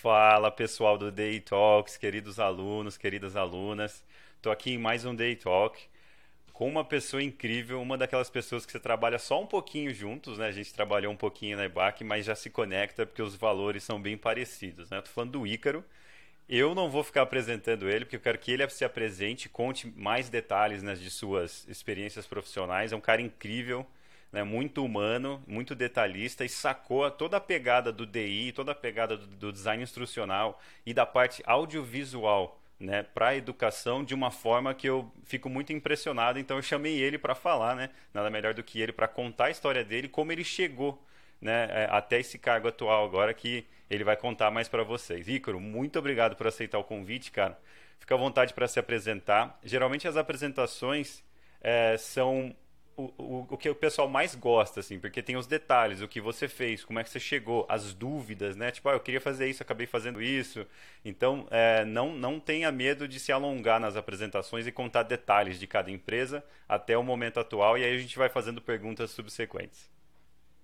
Fala pessoal do Day Talks, queridos alunos, queridas alunas. Estou aqui em mais um Day Talk com uma pessoa incrível, uma daquelas pessoas que você trabalha só um pouquinho juntos, né? A gente trabalhou um pouquinho na EBAC, mas já se conecta porque os valores são bem parecidos, né? Estou falando do Ícaro. Eu não vou ficar apresentando ele, porque eu quero que ele se apresente, conte mais detalhes né, de suas experiências profissionais. É um cara incrível, né, muito humano, muito detalhista e sacou toda a pegada do DI, toda a pegada do, do design instrucional e da parte audiovisual né, para a educação de uma forma que eu fico muito impressionado. Então eu chamei ele para falar, né, nada melhor do que ele para contar a história dele, como ele chegou né, é, até esse cargo atual agora que ele vai contar mais para vocês. Ícaro, muito obrigado por aceitar o convite, cara. Fica à vontade para se apresentar. Geralmente as apresentações é, são o, o, que o pessoal mais gosta, assim, porque tem os detalhes, o que você fez, como é que você chegou, as dúvidas, né? Tipo, ah, eu queria fazer isso, acabei fazendo isso. Então, é, não, não tenha medo de se alongar nas apresentações e contar detalhes de cada empresa até o momento atual, e aí a gente vai fazendo perguntas subsequentes.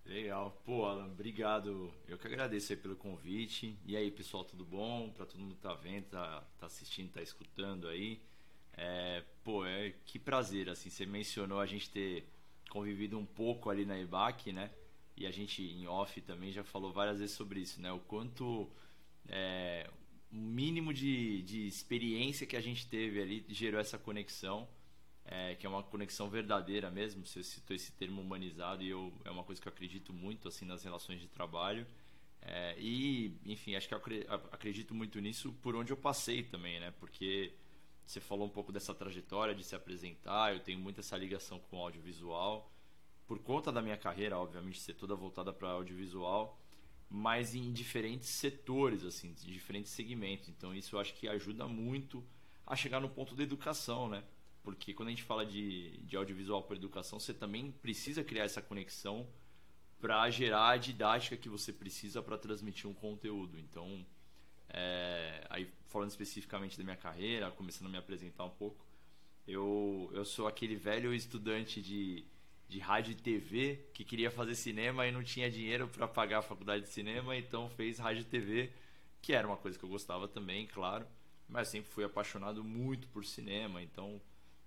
Legal. Pô, Alan, obrigado. Eu que agradeço pelo convite. E aí, pessoal, tudo bom? Para todo mundo que tá vendo, tá, tá assistindo, tá escutando aí. É, pô, é, que prazer, assim, você mencionou a gente ter convivido um pouco ali na EBAC, né? E a gente em off também já falou várias vezes sobre isso, né? O quanto é, o mínimo de, de experiência que a gente teve ali gerou essa conexão, é, que é uma conexão verdadeira mesmo. Você citou esse termo humanizado e eu, é uma coisa que eu acredito muito assim nas relações de trabalho. É, e, enfim, acho que eu acredito muito nisso por onde eu passei também, né? Porque você falou um pouco dessa trajetória de se apresentar, eu tenho muito essa ligação com o audiovisual. Por conta da minha carreira, obviamente, ser toda voltada para audiovisual, mas em diferentes setores, assim, de diferentes segmentos. Então isso eu acho que ajuda muito a chegar no ponto da educação, né? Porque quando a gente fala de, de audiovisual para educação, você também precisa criar essa conexão para gerar a didática que você precisa para transmitir um conteúdo. Então, é, aí falando especificamente da minha carreira, começando a me apresentar um pouco, eu, eu sou aquele velho estudante de, de rádio e TV que queria fazer cinema e não tinha dinheiro para pagar a faculdade de cinema, então fez rádio e TV, que era uma coisa que eu gostava também, claro, mas sempre fui apaixonado muito por cinema, então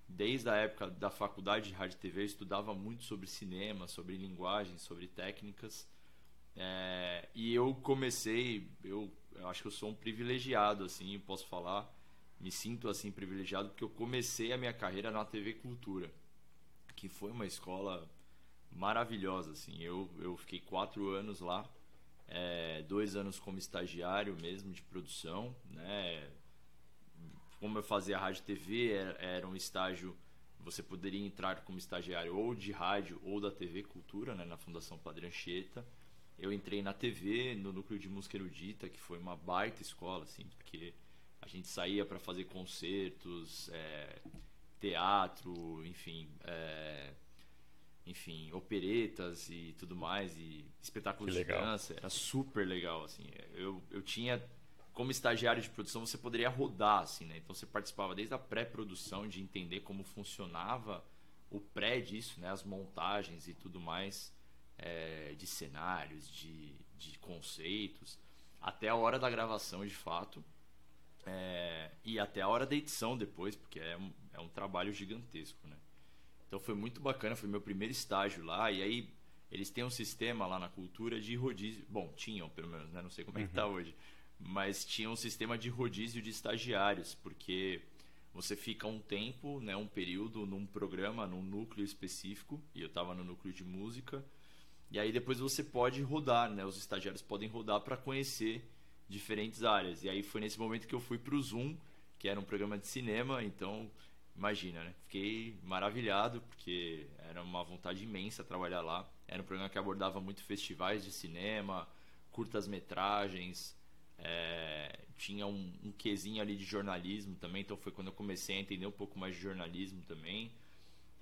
desde a época da faculdade de rádio e TV eu estudava muito sobre cinema, sobre linguagem, sobre técnicas. É, e eu comecei, eu eu acho que eu sou um privilegiado, assim, posso falar. Me sinto assim privilegiado porque eu comecei a minha carreira na TV Cultura, que foi uma escola maravilhosa, assim. Eu, eu fiquei quatro anos lá, é, dois anos como estagiário mesmo de produção, né? Como eu fazia rádio e TV, era, era um estágio você poderia entrar como estagiário ou de rádio ou da TV Cultura, né, na Fundação Padre Anchieta eu entrei na TV, no núcleo de música erudita, que foi uma baita escola, assim, porque a gente saía para fazer concertos, é, teatro, enfim, é, enfim, operetas e tudo mais, e espetáculos de dança, era super legal, assim. Eu, eu tinha, como estagiário de produção, você poderia rodar, assim, né? Então você participava desde a pré-produção, de entender como funcionava o pré disso, né? As montagens e tudo mais é, de cenários, de, de conceitos, até a hora da gravação de fato. É, e até a hora da edição depois, porque é um, é um trabalho gigantesco, né? Então foi muito bacana, foi meu primeiro estágio lá, e aí eles têm um sistema lá na cultura de rodízio. Bom, tinham pelo menos, né? Não sei como é que tá uhum. hoje. Mas tinha um sistema de rodízio de estagiários, porque você fica um tempo, né, um período num programa, num núcleo específico, e eu estava no núcleo de música, e aí depois você pode rodar, né? Os estagiários podem rodar para conhecer diferentes áreas. E aí foi nesse momento que eu fui para o Zoom, que era um programa de cinema, então imagina, né? Fiquei maravilhado porque era uma vontade imensa trabalhar lá. Era um programa que abordava muito festivais de cinema, curtas-metragens, é, tinha um, um quesinho ali de jornalismo também, então foi quando eu comecei a entender um pouco mais de jornalismo também.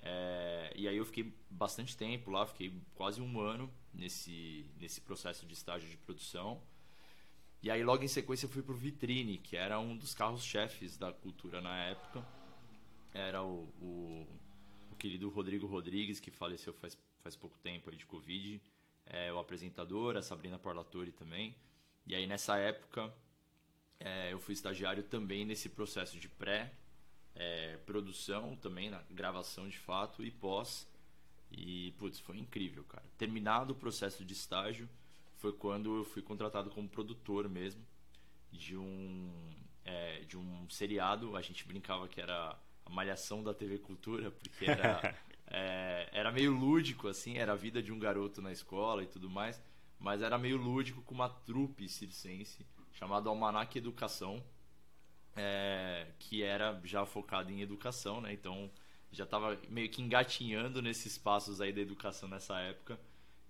É, e aí eu fiquei bastante tempo lá, fiquei quase um ano nesse, nesse processo de estágio de produção. E aí logo em sequência eu fui pro Vitrine, que era um dos carros-chefes da cultura na época. Era o, o, o, querido Rodrigo Rodrigues, que faleceu faz, faz pouco tempo aí de Covid. É, o apresentador, a Sabrina Parlatore também. E aí nessa época é, eu fui estagiário também nesse processo de pré é, produção também na gravação de fato e pós. E putz foi incrível cara. Terminado o processo de estágio foi quando eu fui contratado como produtor mesmo de um é, de um seriado. A gente brincava que era a malhação da TV Cultura porque era é, era meio lúdico assim era a vida de um garoto na escola e tudo mais mas era meio lúdico com uma trupe circense chamado Almanac Educação, é, que era já focado em educação, né? Então já estava meio que engatinhando nesses passos aí da educação nessa época.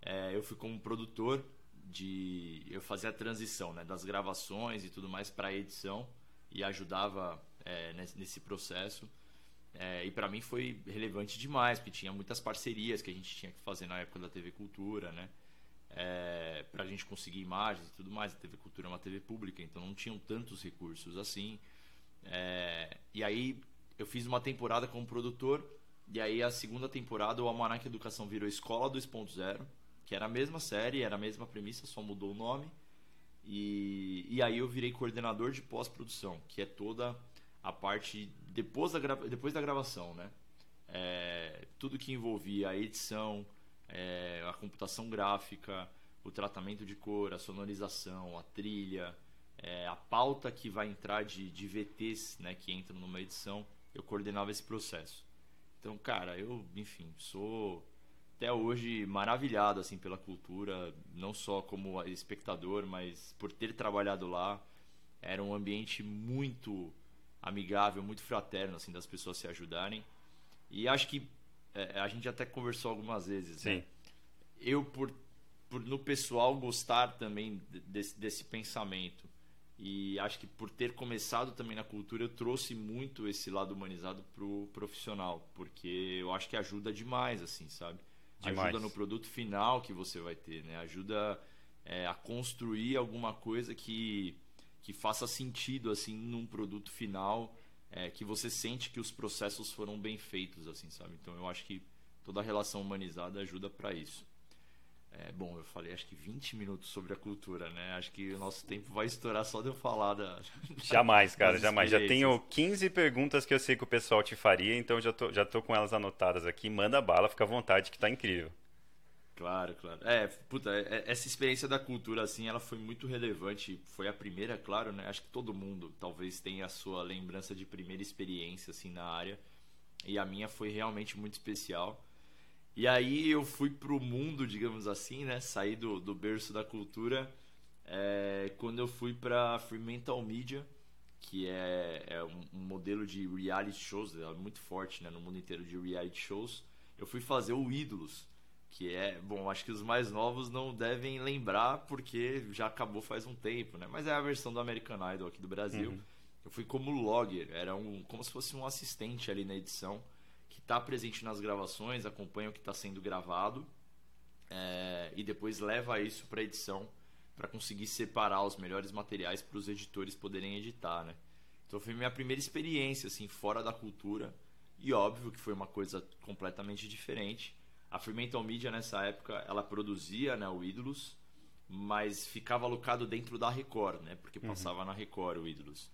É, eu fui como produtor de, eu fazia a transição, né, das gravações e tudo mais para a edição e ajudava é, nesse, processo. É, e para mim foi relevante demais, porque tinha muitas parcerias que a gente tinha que fazer na época da TV Cultura, né? é, para a gente conseguir imagens e tudo mais. A TV Cultura é uma TV pública, então não tinham tantos recursos assim. É, e aí eu fiz uma temporada como produtor, e aí a segunda temporada o Almanac Educação virou Escola 2.0, que era a mesma série, era a mesma premissa, só mudou o nome. E, e aí eu virei coordenador de pós-produção, que é toda a parte depois da, depois da gravação, né? É, tudo que envolvia a edição, é, a computação gráfica, o tratamento de cor, a sonorização, a trilha, é, a pauta que vai entrar de, de VTs né, que entram numa edição, eu coordenava esse processo. Então, cara, eu, enfim, sou até hoje maravilhado assim pela cultura, não só como espectador, mas por ter trabalhado lá. Era um ambiente muito amigável, muito fraterno assim das pessoas se ajudarem. E acho que é, a gente até conversou algumas vezes. Né? Sim. Né? Eu, por, por no pessoal gostar também desse, desse pensamento e acho que por ter começado também na cultura, eu trouxe muito esse lado humanizado pro profissional, porque eu acho que ajuda demais, assim, sabe? Demais. Ajuda no produto final que você vai ter, né? Ajuda é, a construir alguma coisa que, que faça sentido, assim, num produto final é, que você sente que os processos foram bem feitos, assim, sabe? Então eu acho que toda a relação humanizada ajuda para isso. É, bom, eu falei acho que 20 minutos sobre a cultura, né? Acho que o nosso tempo vai estourar só de eu falar da. Jamais, cara, jamais. Já tenho 15 perguntas que eu sei que o pessoal te faria, então já tô, já tô com elas anotadas aqui. Manda bala, fica à vontade, que tá incrível. Claro, claro. É, puta, é, é, essa experiência da cultura, assim, ela foi muito relevante. Foi a primeira, claro, né? Acho que todo mundo talvez tenha a sua lembrança de primeira experiência, assim, na área. E a minha foi realmente muito especial. E aí eu fui pro mundo, digamos assim, né? Saí do, do berço da cultura é, quando eu fui pra Fremantle Media, que é, é um, um modelo de reality shows, é muito forte, né? No mundo inteiro de reality shows. Eu fui fazer o Ídolos que é, bom, acho que os mais novos não devem lembrar porque já acabou faz um tempo, né? Mas é a versão do American Idol aqui do Brasil. Uhum. Eu fui como logger, era um como se fosse um assistente ali na edição está presente nas gravações, acompanha o que está sendo gravado é, e depois leva isso para edição para conseguir separar os melhores materiais para os editores poderem editar, né? Então foi minha primeira experiência assim fora da cultura e óbvio que foi uma coisa completamente diferente a Fremantle Media nessa época ela produzia né, o Ídolos, mas ficava alocado dentro da Record, né? Porque uhum. passava na Record o Ídolos.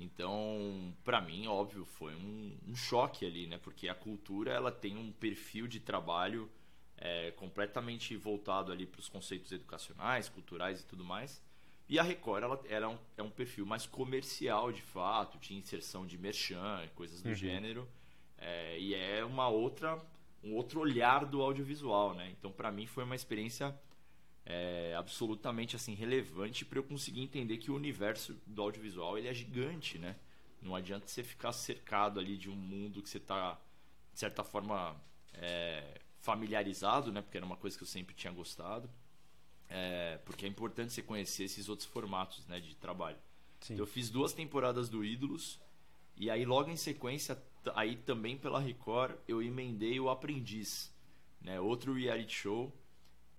Então, para mim, óbvio, foi um, um, choque ali, né? Porque a cultura ela tem um perfil de trabalho é, completamente voltado ali para os conceitos educacionais, culturais e tudo mais. E a Record ela, é, um, é um perfil mais comercial, de fato, tinha inserção de merchan, coisas do uhum. gênero. É, e é uma outra um outro olhar do audiovisual, né? Então, para mim foi uma experiência é, absolutamente assim relevante para eu conseguir entender que o universo do audiovisual ele é gigante, né? Não adianta você ficar cercado ali de um mundo que você está de certa forma é, familiarizado, né? Porque era uma coisa que eu sempre tinha gostado. É, porque é importante você conhecer esses outros formatos, né, de trabalho. Então, eu fiz duas temporadas do Ídolos e aí logo em sequência aí também pela Record eu emendei o Aprendiz, né? Outro reality show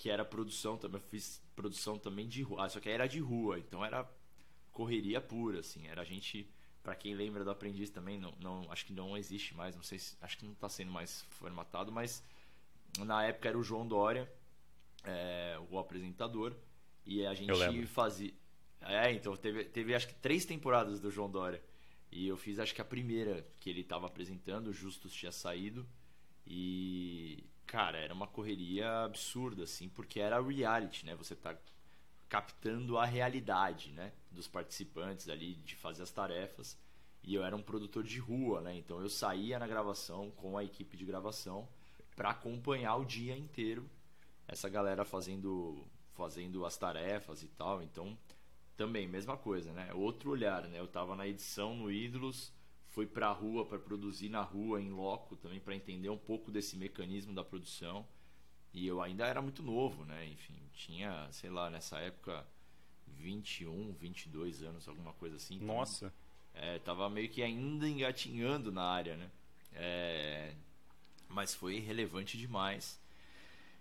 que era produção também, fiz produção também de rua, ah, só que era de rua, então era correria pura, assim, era a gente, para quem lembra do Aprendiz também, não, não, acho que não existe mais, não sei se, acho que não está sendo mais formatado, mas na época era o João Dória, é, o apresentador, e a gente fazia, É, então teve, teve acho que três temporadas do João Dória. E eu fiz acho que a primeira que ele estava apresentando, o Justus tinha saído. E, cara, era uma correria absurda, assim, porque era reality, né? Você tá captando a realidade, né? Dos participantes ali, de fazer as tarefas. E eu era um produtor de rua, né? Então eu saía na gravação com a equipe de gravação para acompanhar o dia inteiro essa galera fazendo fazendo as tarefas e tal. Então também mesma coisa, né? Outro olhar, né? Eu tava na edição no Ídolos, fui para a rua para produzir na rua em loco também para entender um pouco desse mecanismo da produção. E eu ainda era muito novo, né? Enfim, tinha, sei lá, nessa época 21, 22 anos, alguma coisa assim. Então, Nossa. É, tava meio que ainda engatinhando na área, né? É, mas foi relevante demais.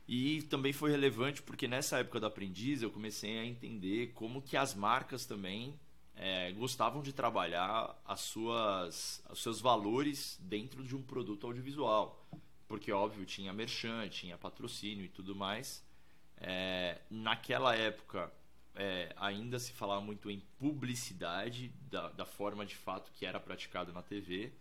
E também foi relevante porque nessa época do aprendiz eu comecei a entender como que as marcas também é, gostavam de trabalhar as suas, os seus valores dentro de um produto audiovisual. Porque, óbvio, tinha merchan, tinha patrocínio e tudo mais. É, naquela época, é, ainda se falava muito em publicidade, da, da, forma de fato que era praticado na TV.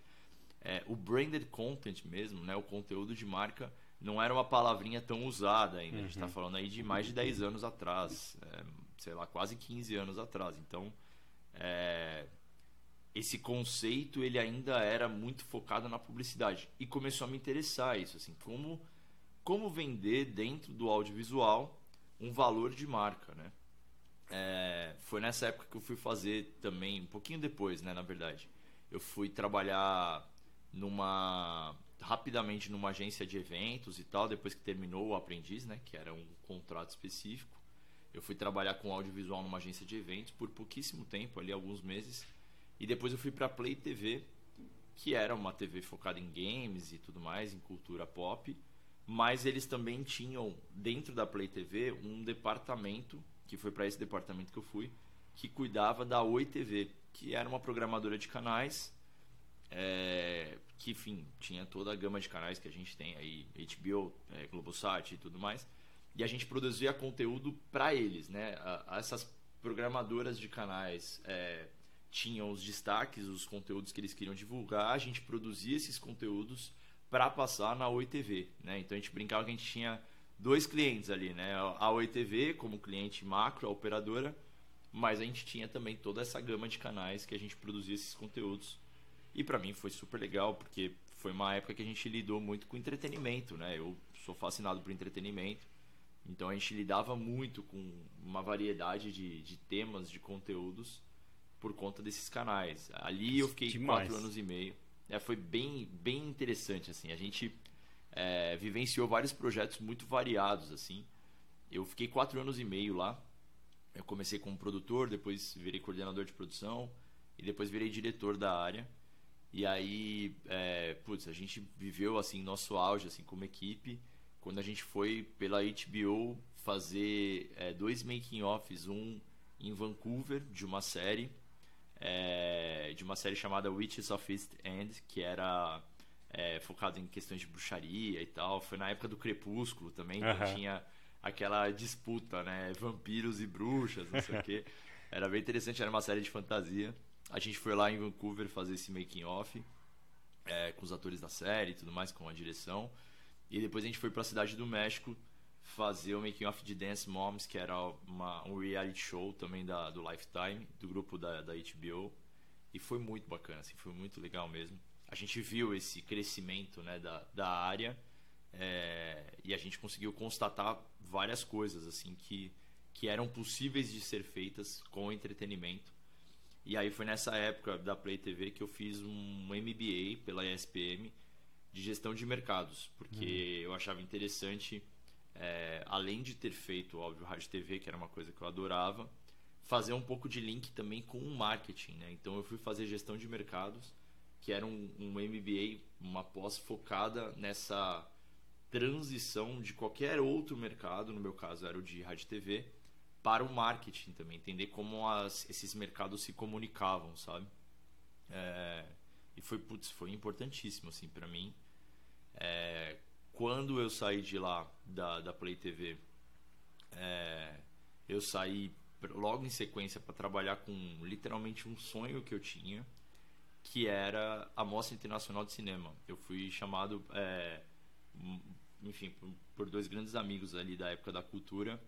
É, o branded content mesmo, né, o conteúdo de marca, não era uma palavrinha tão usada ainda. Uhum. A gente está uhum. falando aí de mais de 10 anos atrás, é, sei lá, quase 15 anos atrás. Então, é, esse conceito ele ainda era muito focado na publicidade. E começou a me interessar isso assim como como vender dentro do audiovisual um valor de marca né? É, foi nessa época que eu fui fazer também um pouquinho depois né na verdade. Eu fui trabalhar numa rapidamente numa agência de eventos e tal depois que terminou o aprendiz né que era um contrato específico eu fui trabalhar com audiovisual numa agência de eventos por pouquíssimo tempo ali alguns meses e depois eu fui para Play TV, que era uma TV focada em games e tudo mais, em cultura pop. Mas eles também tinham, dentro da Play TV, um departamento, que foi para esse departamento que eu fui, que cuidava da Oi TV, que era uma programadora de canais, é, que, enfim, tinha toda a gama de canais que a gente tem aí, HBO, é, Globosat e tudo mais. E a gente produzia conteúdo para eles, né? Essas programadoras de canais é, tinham os destaques, os conteúdos que eles queriam divulgar, a gente produzia esses conteúdos para passar na Oi TV, né? Então a gente brincava que a gente tinha dois clientes ali, né? A Oi TV como cliente macro, a operadora, mas a gente tinha também toda essa gama de canais que a gente produzia esses conteúdos. E para mim foi super legal, porque foi uma época que a gente lidou muito com entretenimento, né? Eu sou fascinado por entretenimento. Então a gente lidava muito com uma variedade de, de temas, de conteúdos por conta desses canais. Ali eu fiquei Demais. quatro anos e meio. É, foi bem, bem interessante, assim. A gente é, vivenciou vários projetos muito variados, assim. Eu fiquei quatro anos e meio lá. Eu comecei como produtor, depois virei coordenador de produção e depois virei diretor da área. E aí, é, putz, a gente viveu assim nosso auge assim como equipe quando a gente foi pela HBO fazer é, dois making offs, um em Vancouver de uma série é, de uma série chamada Witches of East End, que era é, focado em questões de bruxaria e tal. Foi na época do Crepúsculo também, então tinha aquela disputa, né? Vampiros e bruxas, não sei o quê. Era bem interessante, era uma série de fantasia. A gente foi lá em Vancouver fazer esse making off é, com os atores da série e tudo mais, com a direção. E depois a gente foi para a cidade do México fazer o making off de Dance Moms, que era uma, um reality show também da, do Lifetime, do grupo da, da HBO. E foi muito bacana, assim, foi muito legal mesmo. A gente viu esse crescimento né, da, da área é, e a gente conseguiu constatar várias coisas assim que, que eram possíveis de ser feitas com entretenimento. E aí foi nessa época da Play TV que eu fiz um MBA pela ESPM de gestão de mercados, porque uhum. eu achava interessante é, além de ter feito, óbvio, rádio TV, que era uma coisa que eu adorava, fazer um pouco de link também com o marketing, né? Então eu fui fazer gestão de mercados, que era um, um MBA, uma pós focada nessa transição de qualquer outro mercado, no meu caso era o de rádio TV, para o marketing também, entender como as, esses mercados se comunicavam, sabe? É, e foi, putz, foi importantíssimo assim para mim. É, quando eu saí de lá, da, da Play TV, é, eu saí logo em sequência para trabalhar com literalmente um sonho que eu tinha, que era a Mostra Internacional de Cinema. Eu fui chamado, é, enfim, por, dois grandes amigos ali da época da cultura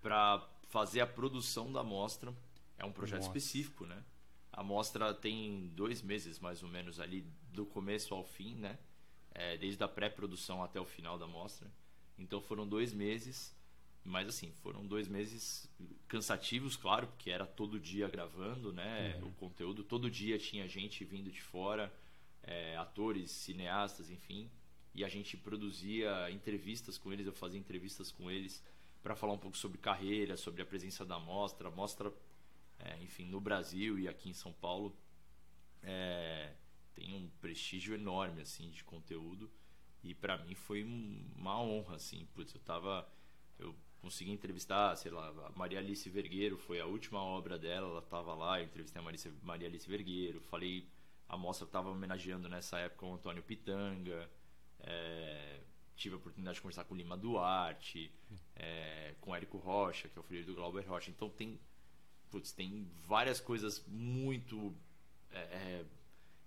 para fazer a produção da mostra. É um projeto Nossa. específico, né? A mostra tem dois meses mais ou menos ali do começo ao fim, né? É, desde a pré-produção até o final da mostra. Então foram dois meses mas assim, foram dois meses cansativos, claro, porque era todo dia gravando, né? Uhum. O conteúdo, todo dia tinha gente vindo de fora, é, atores, cineastas, enfim. E a gente produzia entrevistas com eles, eu fazia entrevistas com eles para falar um pouco sobre carreira, sobre a presença da mostra. A mostra, é, enfim, no Brasil e aqui em São Paulo, é, tem um prestígio enorme, assim, de conteúdo. E para mim foi uma honra, assim, putz, eu tava... Eu consegui entrevistar, sei lá, a Maria Alice Vergueiro, foi a última obra dela, ela estava lá, eu entrevistei a Maria, Maria Alice Vergueiro, falei, a mostra estava homenageando nessa época o Antônio Pitanga, é, tive a oportunidade de conversar com o Lima Duarte, é, com o Érico Rocha, que é o filho do Glauber Rocha, então tem, putz, tem várias coisas muito é, é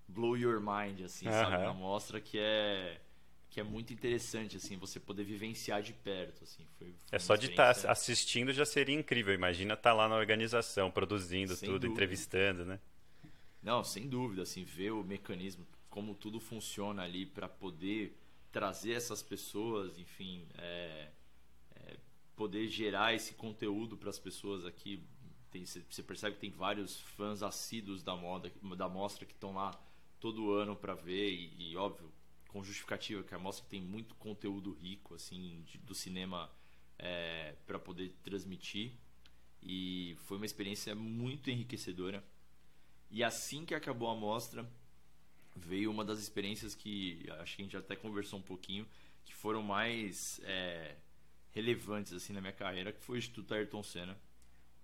blow your mind, assim, uhum. sabe, na mostra que é que é muito interessante assim você poder vivenciar de perto assim foi, foi é só de estar tá assistindo já seria incrível imagina estar tá lá na organização produzindo sem tudo dúvida. entrevistando né não sem dúvida assim ver o mecanismo como tudo funciona ali para poder trazer essas pessoas enfim é, é, poder gerar esse conteúdo para as pessoas aqui você percebe que tem vários fãs assíduos da moda da mostra que estão lá todo ano para ver e, e óbvio com justificativa, que a mostra tem muito conteúdo rico assim de, do cinema é, para poder transmitir e foi uma experiência muito enriquecedora. E assim que acabou a mostra, veio uma das experiências que acho que a gente até conversou um pouquinho, que foram mais é, relevantes assim na minha carreira, que foi o Instituto Ayrton Senna.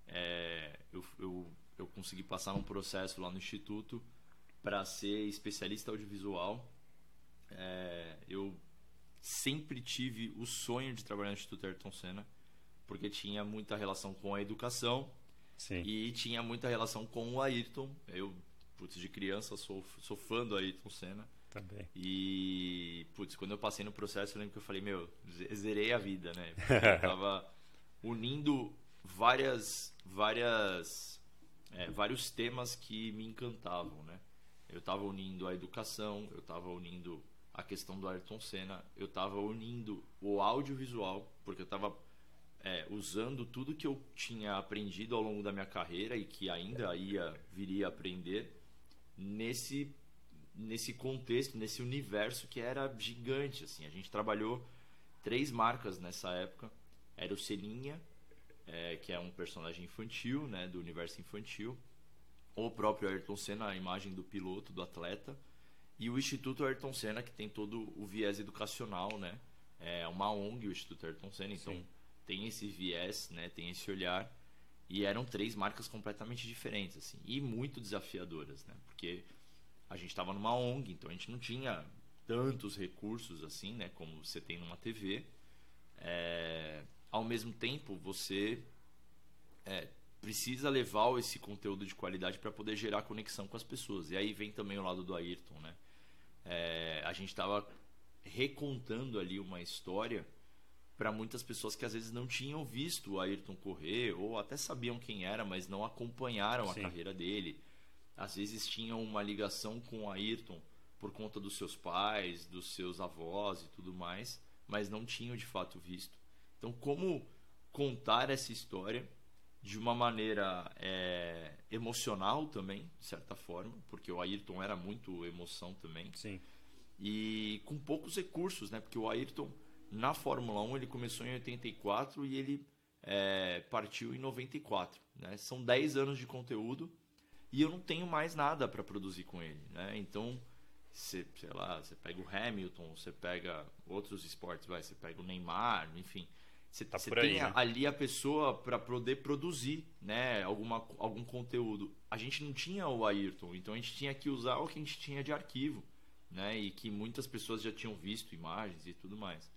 É, eu, eu, eu consegui passar um processo lá no Instituto para ser especialista audiovisual é, eu sempre tive o sonho de trabalhar no Instituto Ayrton Senna, porque tinha muita relação com a educação Sim. e tinha muita relação com o Ayrton. Eu, putz, de criança sou, sou fã do Ayrton Senna. Também. E, putz, quando eu passei no processo, eu lembro que eu falei, meu, zerei a vida, né? Eu tava unindo várias, várias, é, vários temas que me encantavam, né? Eu estava unindo a educação, eu estava unindo a questão do Ayrton Senna, eu estava unindo o audiovisual, porque eu estava é, usando tudo que eu tinha aprendido ao longo da minha carreira e que ainda ia viria a aprender nesse nesse contexto, nesse universo que era gigante assim. A gente trabalhou três marcas nessa época. Era o Selinha, é, que é um personagem infantil, né, do universo infantil. O próprio Ayrton Senna, a imagem do piloto, do atleta e o Instituto Ayrton Senna, que tem todo o viés educacional, né? É uma ONG, o Instituto Ayrton Senna, então Sim. tem esse viés, né? Tem esse olhar. E eram três marcas completamente diferentes, assim, e muito desafiadoras, né? Porque a gente estava numa ONG, então a gente não tinha tantos recursos assim, né? Como você tem numa TV. É... Ao mesmo tempo, você é, precisa levar esse conteúdo de qualidade para poder gerar conexão com as pessoas. E aí vem também o lado do Ayrton, né? é, a gente estava recontando ali uma história para muitas pessoas que às vezes não tinham visto o Ayrton correr ou até sabiam quem era, mas não acompanharam a Sim. carreira dele. Às vezes tinham uma ligação com o Ayrton por conta dos seus pais, dos seus avós e tudo mais, mas não tinham de fato visto. Então, como contar essa história de uma maneira é, emocional também, de certa forma, porque o Ayrton era muito emoção também. Sim. E com poucos recursos, né? Porque o Ayrton, na Fórmula 1, ele começou em 84 e ele é, partiu em 94. Né? São 10 anos de conteúdo e eu não tenho mais nada para produzir com ele. Né? Então, você, sei lá, você pega o Hamilton, você pega outros esportes, vai, você pega o Neymar, enfim você, tá você tem né? ali a pessoa para poder produzir né, alguma, algum conteúdo. A gente não tinha o Ayrton, então a gente tinha que usar o que a gente tinha de arquivo, né? E que muitas pessoas já tinham visto imagens e tudo mais.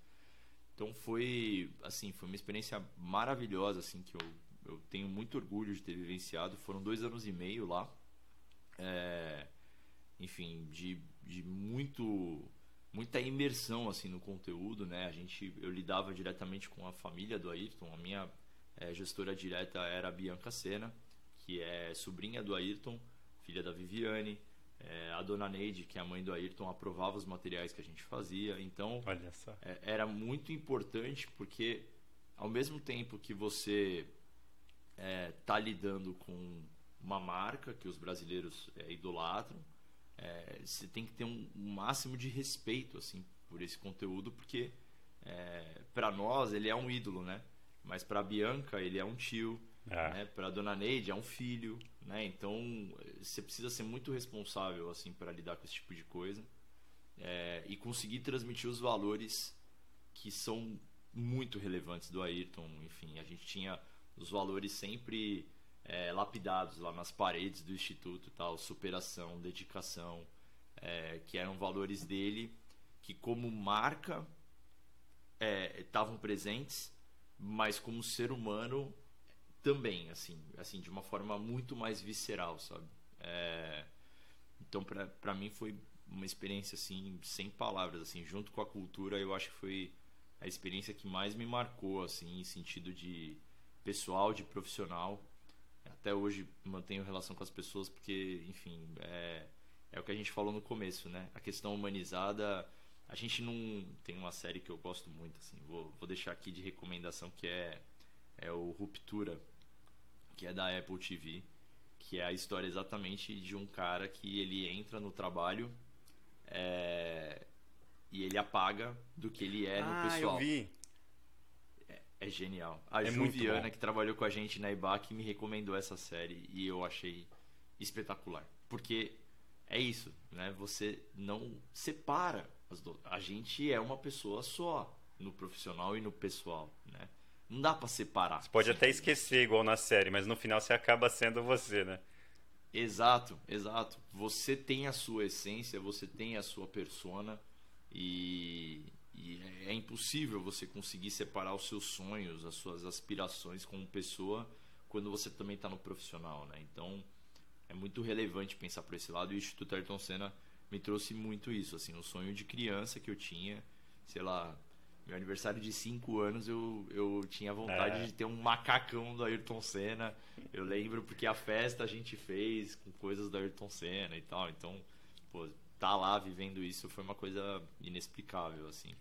Então foi assim, foi uma experiência maravilhosa assim que eu eu tenho muito orgulho de ter vivenciado. Foram dois anos e meio lá. É, enfim, de, de muito muita imersão assim no conteúdo, né? A gente eu lidava diretamente com a família do Ayrton, a minha é, gestora direta era a Bianca Sena, que é sobrinha do Ayrton, filha da Viviane. É, a dona Neide, que é a mãe do Ayrton, aprovava os materiais que a gente fazia. Então, é, era muito importante porque, ao mesmo tempo que você está é, lidando com uma marca que os brasileiros idolatram, é, você tem que ter um, um, máximo de respeito assim por esse conteúdo, porque para nós ele é um ídolo, né? Mas para Bianca ele é um tio, é. Né? Para Dona Neide é um filho, né? Então você precisa ser muito responsável assim para lidar com esse tipo de coisa é, e conseguir transmitir os valores que são muito relevantes do Ayrton. Enfim, a gente tinha os valores sempre é, lapidados lá nas paredes do instituto, tal, superação, dedicação, é, que eram valores dele que como marca estavam é, presentes, mas como ser humano também, assim, assim de uma forma muito mais visceral, sabe? É... Então, para mim foi uma experiência assim sem palavras, assim, junto com a cultura, eu acho que foi a experiência que mais me marcou, assim, em sentido de pessoal, de profissional. Até hoje mantenho relação com as pessoas porque, enfim, é, é o que a gente falou no começo, né? A questão humanizada, a gente não tem uma série que eu gosto muito, assim, vou, vou deixar aqui de recomendação que é é o Ruptura que é da Apple TV, que é a história exatamente de um cara que ele entra no trabalho é, e ele apaga do que ele é ah, no pessoal. eu vi. É, genial. A é Juliana, que trabalhou com a gente na IBAC, me recomendou essa série e eu achei espetacular. Porque é isso, né? Você não separa as do... A gente é uma pessoa só, no profissional e no pessoal, né? Não dá para separar. Você pode até esquecer, igual na série, mas no final você acaba sendo você, né? Exato, exato. Você tem a sua essência, você tem a sua persona e, e é impossível você conseguir separar os seus sonhos, as suas aspirações como pessoa quando você também está no profissional, né? Então é muito relevante pensar por esse lado e o Instituto Ayrton Senna me trouxe muito isso, assim, o sonho de criança que eu tinha, sei lá, meu aniversário de 5 anos eu, eu tinha vontade é. de ter um macacão do Ayrton Senna. Eu lembro porque a festa a gente fez com coisas do Ayrton Senna e tal. Então, pô, tá lá vivendo isso foi uma coisa inexplicável, assim.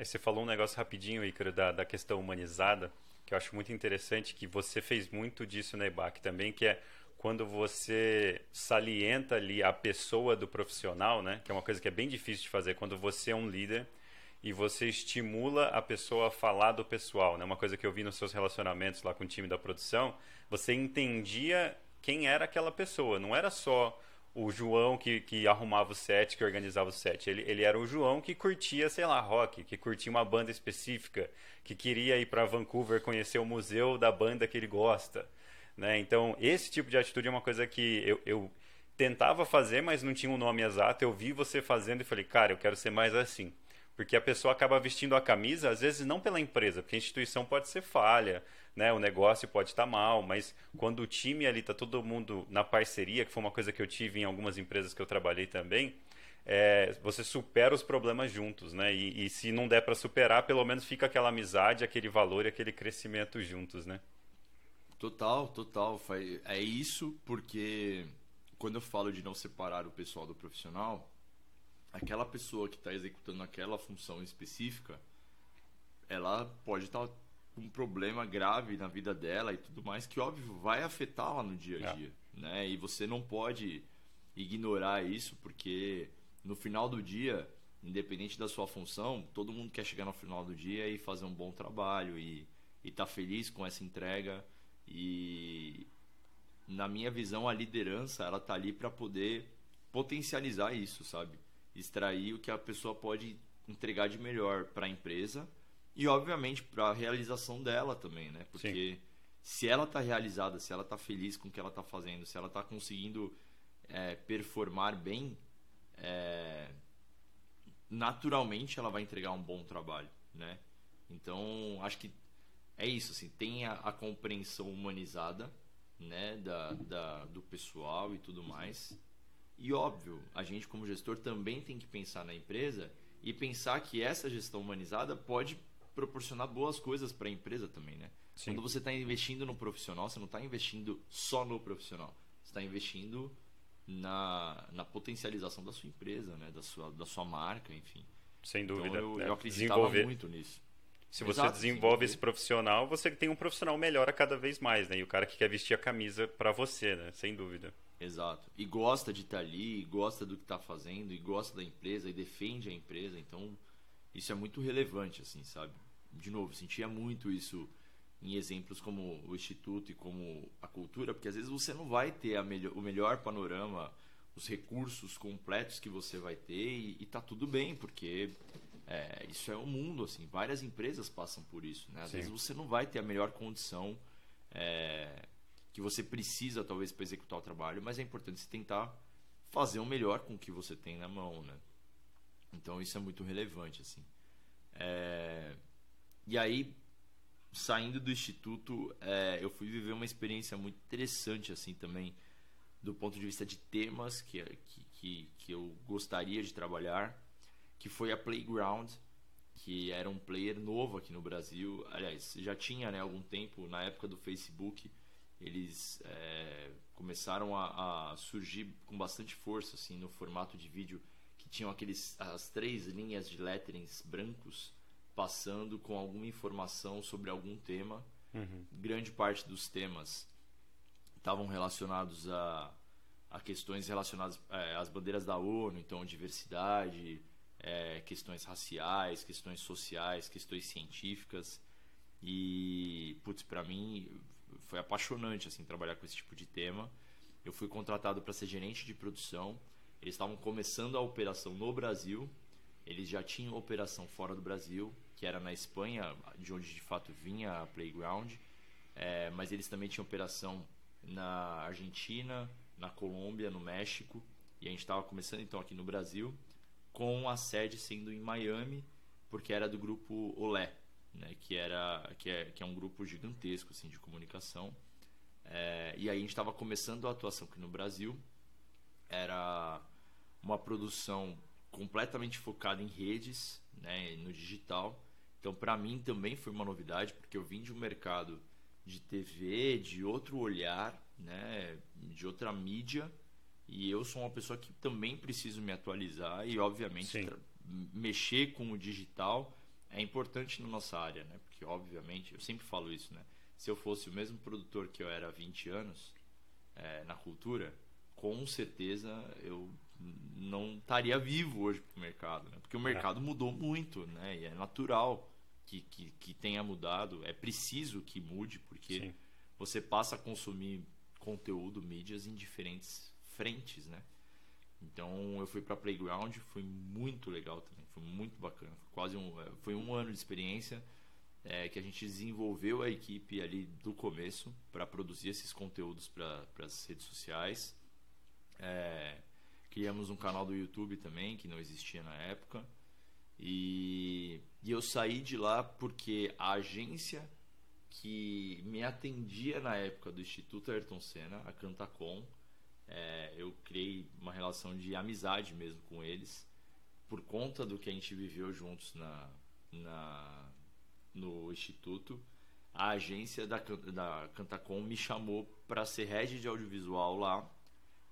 É, você falou um negócio rapidinho, Ícaro, da, da questão humanizada, que eu acho muito interessante, que você fez muito disso na EBAC também, que é quando você salienta ali a pessoa do profissional, né? Que é uma coisa que é bem difícil de fazer quando você é um líder e você estimula a pessoa a falar do pessoal, né? Uma coisa que eu vi nos seus relacionamentos lá com o time da produção, você entendia quem era aquela pessoa, não era só o João que, que arrumava o set, que organizava o set. Ele, ele era o João que curtia, sei lá, rock, que curtia uma banda específica, que queria ir para Vancouver conhecer o museu da banda que ele gosta. Né? Então, esse tipo de atitude é uma coisa que eu, eu tentava fazer, mas não tinha um nome exato. Eu vi você fazendo e falei, cara, eu quero ser mais assim. Porque a pessoa acaba vestindo a camisa, às vezes não pela empresa, porque a instituição pode ser falha, né? o negócio pode estar mal, mas quando o time ali está todo mundo na parceria, que foi uma coisa que eu tive em algumas empresas que eu trabalhei também, é, você supera os problemas juntos, né? E, e se não der para superar, pelo menos fica aquela amizade, aquele valor e aquele crescimento juntos, né? Total, total. É isso porque quando eu falo de não separar o pessoal do profissional, aquela pessoa que está executando aquela função específica, ela pode estar tá um problema grave na vida dela e tudo mais, que óbvio vai afetá-la no dia a é. dia, é. né? E você não pode ignorar isso, porque no final do dia, independente da sua função, todo mundo quer chegar no final do dia e fazer um bom trabalho e estar tá feliz com essa entrega e na minha visão a liderança ela tá ali para poder potencializar isso, sabe? extrair o que a pessoa pode entregar de melhor para a empresa e obviamente para a realização dela também, né? Porque Sim. se ela está realizada, se ela está feliz com o que ela está fazendo, se ela está conseguindo é, performar bem, é, naturalmente ela vai entregar um bom trabalho, né? Então acho que é isso, assim, tem a, a compreensão humanizada, né, da, da, do pessoal e tudo mais. E óbvio, a gente como gestor também tem que pensar na empresa e pensar que essa gestão humanizada pode proporcionar boas coisas para a empresa também, né? Sim. Quando você está investindo no profissional, você não está investindo só no profissional, você está investindo na, na potencialização da sua empresa, né? Da sua, da sua marca, enfim. Sem dúvida. Então, eu, é, eu acreditava desenvolver. muito nisso. Se você Exato, desenvolve esse profissional, você tem um profissional melhor a cada vez mais, né? E o cara que quer vestir a camisa para você, né? Sem dúvida. Exato. E gosta de estar tá ali, gosta do que está fazendo, e gosta da empresa, e defende a empresa. Então, isso é muito relevante, assim, sabe? De novo, sentia muito isso em exemplos como o Instituto e como a cultura, porque às vezes você não vai ter melhor, o melhor panorama, os recursos completos que você vai ter, e, e tá tudo bem, porque é, isso é o mundo, assim, várias empresas passam por isso, né? Às Sim. vezes você não vai ter a melhor condição é, que você precisa, talvez, para executar o trabalho, mas é importante você tentar fazer o melhor com o que você tem na mão, né? Então isso é muito relevante, assim. É... E aí, saindo do instituto, é, eu fui viver uma experiência muito interessante, assim, também, do ponto de vista de temas que, que, que, eu gostaria de trabalhar que foi a Playground, que era um player novo aqui no Brasil. Aliás, já tinha né, algum tempo, na época do Facebook, eles é, começaram a, a, surgir com bastante força assim no formato de vídeo tinham aqueles as três linhas de letterings brancos passando com alguma informação sobre algum tema. Uhum. Grande parte dos temas estavam relacionados a, a questões relacionadas é, às bandeiras da ONU, então diversidade, é, questões raciais, questões sociais, questões científicas. E, putz, para mim foi apaixonante assim trabalhar com esse tipo de tema. Eu fui contratado para ser gerente de produção. Eles estavam começando a operação no Brasil. Eles já tinham operação fora do Brasil, que era na Espanha, de onde de fato vinha a Playground. É, mas eles também tinham operação na Argentina, na Colômbia, no México. E a gente estava começando então aqui no Brasil com a sede sendo em Miami, porque era do grupo Olé, né, que, era, que, é, que é um grupo gigantesco assim, de comunicação. É, e aí a gente estava começando a atuação aqui no Brasil. Era uma produção completamente focada em redes, né, no digital. Então, para mim também foi uma novidade, porque eu vim de um mercado de TV, de outro olhar, né, de outra mídia, e eu sou uma pessoa que também preciso me atualizar e, obviamente, mexer com o digital é importante na nossa área, né? Porque, obviamente, eu sempre falo isso, né? Se eu fosse o mesmo produtor que eu era há 20 anos é, na cultura, com certeza eu não estaria vivo hoje para o mercado, né? Porque o mercado é. mudou muito, né? E é natural que, que, que tenha mudado, é preciso que mude, porque Sim. você passa a consumir conteúdo, mídias em diferentes frentes, né? Então eu fui para Playground, foi muito legal também, foi muito bacana. Foi quase um, é, foi um ano de experiência é, que a gente desenvolveu a equipe ali do começo para produzir esses conteúdos para as redes sociais. É, criamos um canal do YouTube também que não existia na época. E, e eu saí de lá porque a agência que me atendia na época do Instituto Ayrton Senna, a Cantacom, é, eu criei uma relação de amizade mesmo com eles por conta do que a gente viveu juntos na, na no instituto a agência da, da Cantacom me chamou para ser head de audiovisual lá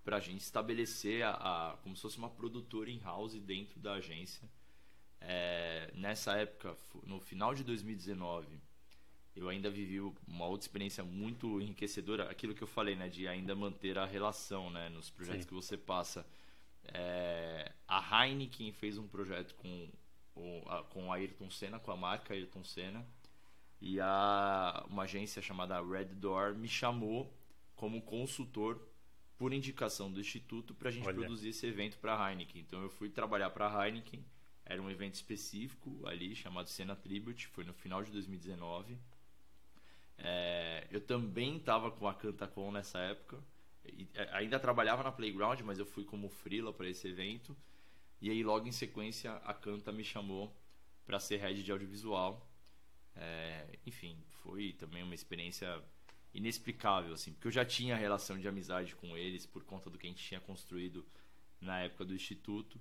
para a gente estabelecer a, a, como se fosse uma produtora in house dentro da agência é, nessa época no final de 2019 eu ainda vivi uma outra experiência muito enriquecedora, aquilo que eu falei, né, de ainda manter a relação, né, nos projetos Sim. que você passa. É, a Heineken fez um projeto com o, a, com a Ayrton Senna, com a marca Ayrton Senna, e a, uma agência chamada Red Door me chamou como consultor por indicação do instituto para a gente Olha. produzir esse evento para a Heineken. Então eu fui trabalhar para a Heineken, era um evento específico ali chamado Senna Tribute, foi no final de 2019 é, eu também estava com a Cantacom nessa época. E, é, ainda trabalhava na Playground, mas eu fui como freela para esse evento. E aí, logo em sequência, a Canta me chamou para ser head de audiovisual. É, enfim, foi também uma experiência inexplicável, assim, porque eu já tinha relação de amizade com eles por conta do que a gente tinha construído na época do instituto.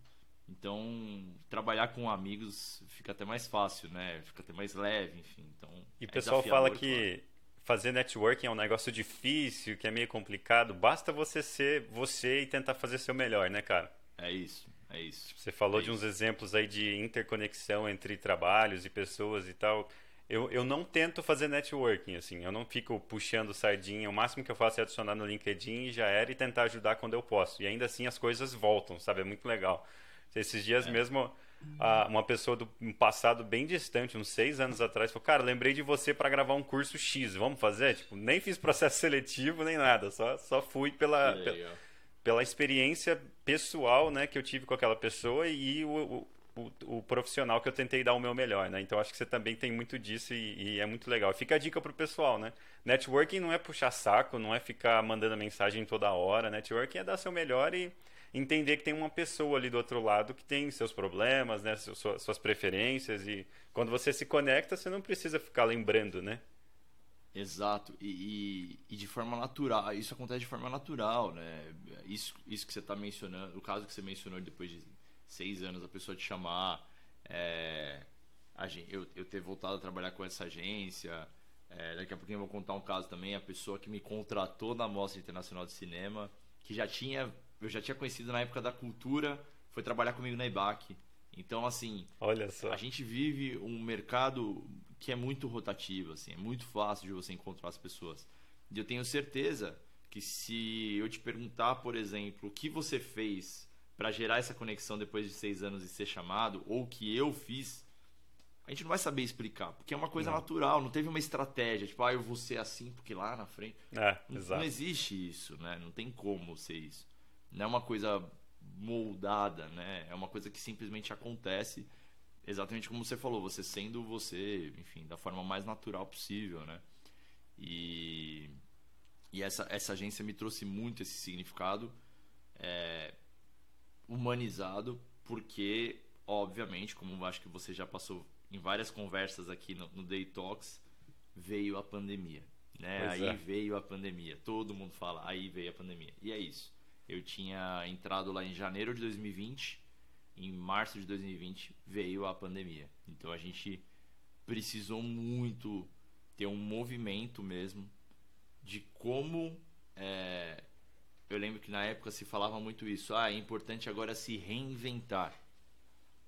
Então, trabalhar com amigos fica até mais fácil, né? Fica até mais leve, enfim. Então, e o é pessoal fala que fazer networking é um negócio difícil, que é meio complicado. Basta você ser você e tentar fazer seu melhor, né, cara? É isso, é isso. Você falou é de uns isso. exemplos aí de interconexão entre trabalhos e pessoas e tal. Eu, eu não tento fazer networking, assim. Eu não fico puxando sardinha. O máximo que eu faço é adicionar no LinkedIn e já era e tentar ajudar quando eu posso. E ainda assim as coisas voltam, sabe? É muito legal. Esses dias É. mesmo, uma pessoa do um passado bem distante, uns seis anos atrás, falou: Cara, lembrei de você para gravar um curso X, vamos fazer? Tipo, nem fiz processo seletivo nem nada, só, só fui pela, Que pe- legal. pela experiência pessoal né, que eu tive com aquela pessoa e o, o, o- profissional que eu tentei dar o meu melhor. Né? Então acho que você também tem muito disso e, e é muito legal. Fica a dica pro pessoal, né? Networking não é puxar saco, não é ficar mandando mensagem toda hora. Networking é dar seu melhor e entender que tem uma pessoa ali do outro lado que tem seus problemas, né, su- suas, suas preferências e quando você se conecta, você não precisa ficar lembrando, né? Exato, e, e, e de forma natural, isso acontece de forma natural, né? Isso, isso que você está mencionando, o caso que você mencionou depois de seis anos, a pessoa te chamar, é, a gen- eu, eu ter voltado a trabalhar com essa agência, é, daqui a pouquinho eu vou contar um caso também, a pessoa que me contratou na Mostra Internacional de Cinema, que já tinha, eu já tinha conhecido na época da cultura, foi trabalhar comigo na IBAC. Então, assim, Olha só. a gente vive um mercado que é muito rotativo, assim, é muito fácil de você encontrar as pessoas. E eu tenho certeza que se eu te perguntar, por exemplo, o que você fez para gerar essa conexão depois de seis anos e ser chamado, ou que eu fiz, a gente não vai saber explicar, porque é uma coisa Não. natural, não teve uma estratégia, tipo, ah, eu vou ser assim porque lá na frente. É, Não, exato. não existe isso, né? Não tem como ser isso. Não é uma coisa moldada, né? É uma coisa que simplesmente acontece exatamente como você falou, você sendo você, enfim, da forma mais natural possível, né? E, e essa, essa agência me trouxe muito esse significado é, humanizado, porque, obviamente, como acho que você já passou em várias conversas aqui no, no Day Talks, veio a pandemia. Né? Pois Aí é. veio a pandemia. Todo mundo fala, aí veio a pandemia. E é isso. Eu tinha entrado lá em janeiro de 2020, em março de 2020 veio a pandemia. Então a gente precisou muito ter um movimento mesmo de como. é, eu lembro que na época se falava muito isso. Ah, é importante agora se reinventar.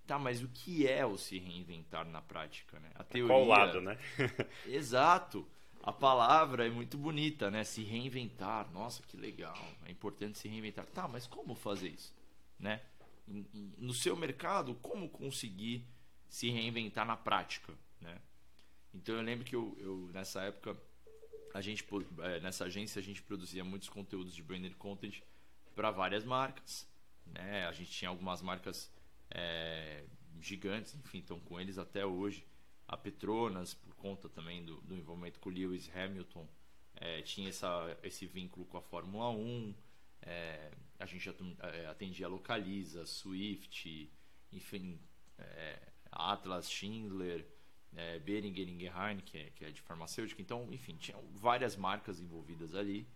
Tá, mas o que é o se reinventar na prática, né? A teoria. Qual lado, né? Exato. A palavra é muito bonita, né? Se reinventar. Nossa, que legal. É importante se reinventar. Tá, mas como fazer isso, né? No seu mercado, como conseguir se reinventar na prática, né? Então eu lembro que eu, eu, nessa época a gente eh, nessa agência a gente produzia muitos conteúdos de branded content para várias marcas, né? A gente tinha algumas marcas eh, gigantes, enfim, estão com eles até hoje. A Petronas, por conta também do, do envolvimento com o Lewis Hamilton, eh, tinha essa, esse vínculo com a Fórmula 1. eh, a gente eh, atendia a Localiza, Swift, enfim, eh, Atlas, Schindler, é, Beringer Ingelheim, que é, que é de farmacêutica. Então, enfim, tinha várias marcas envolvidas ali.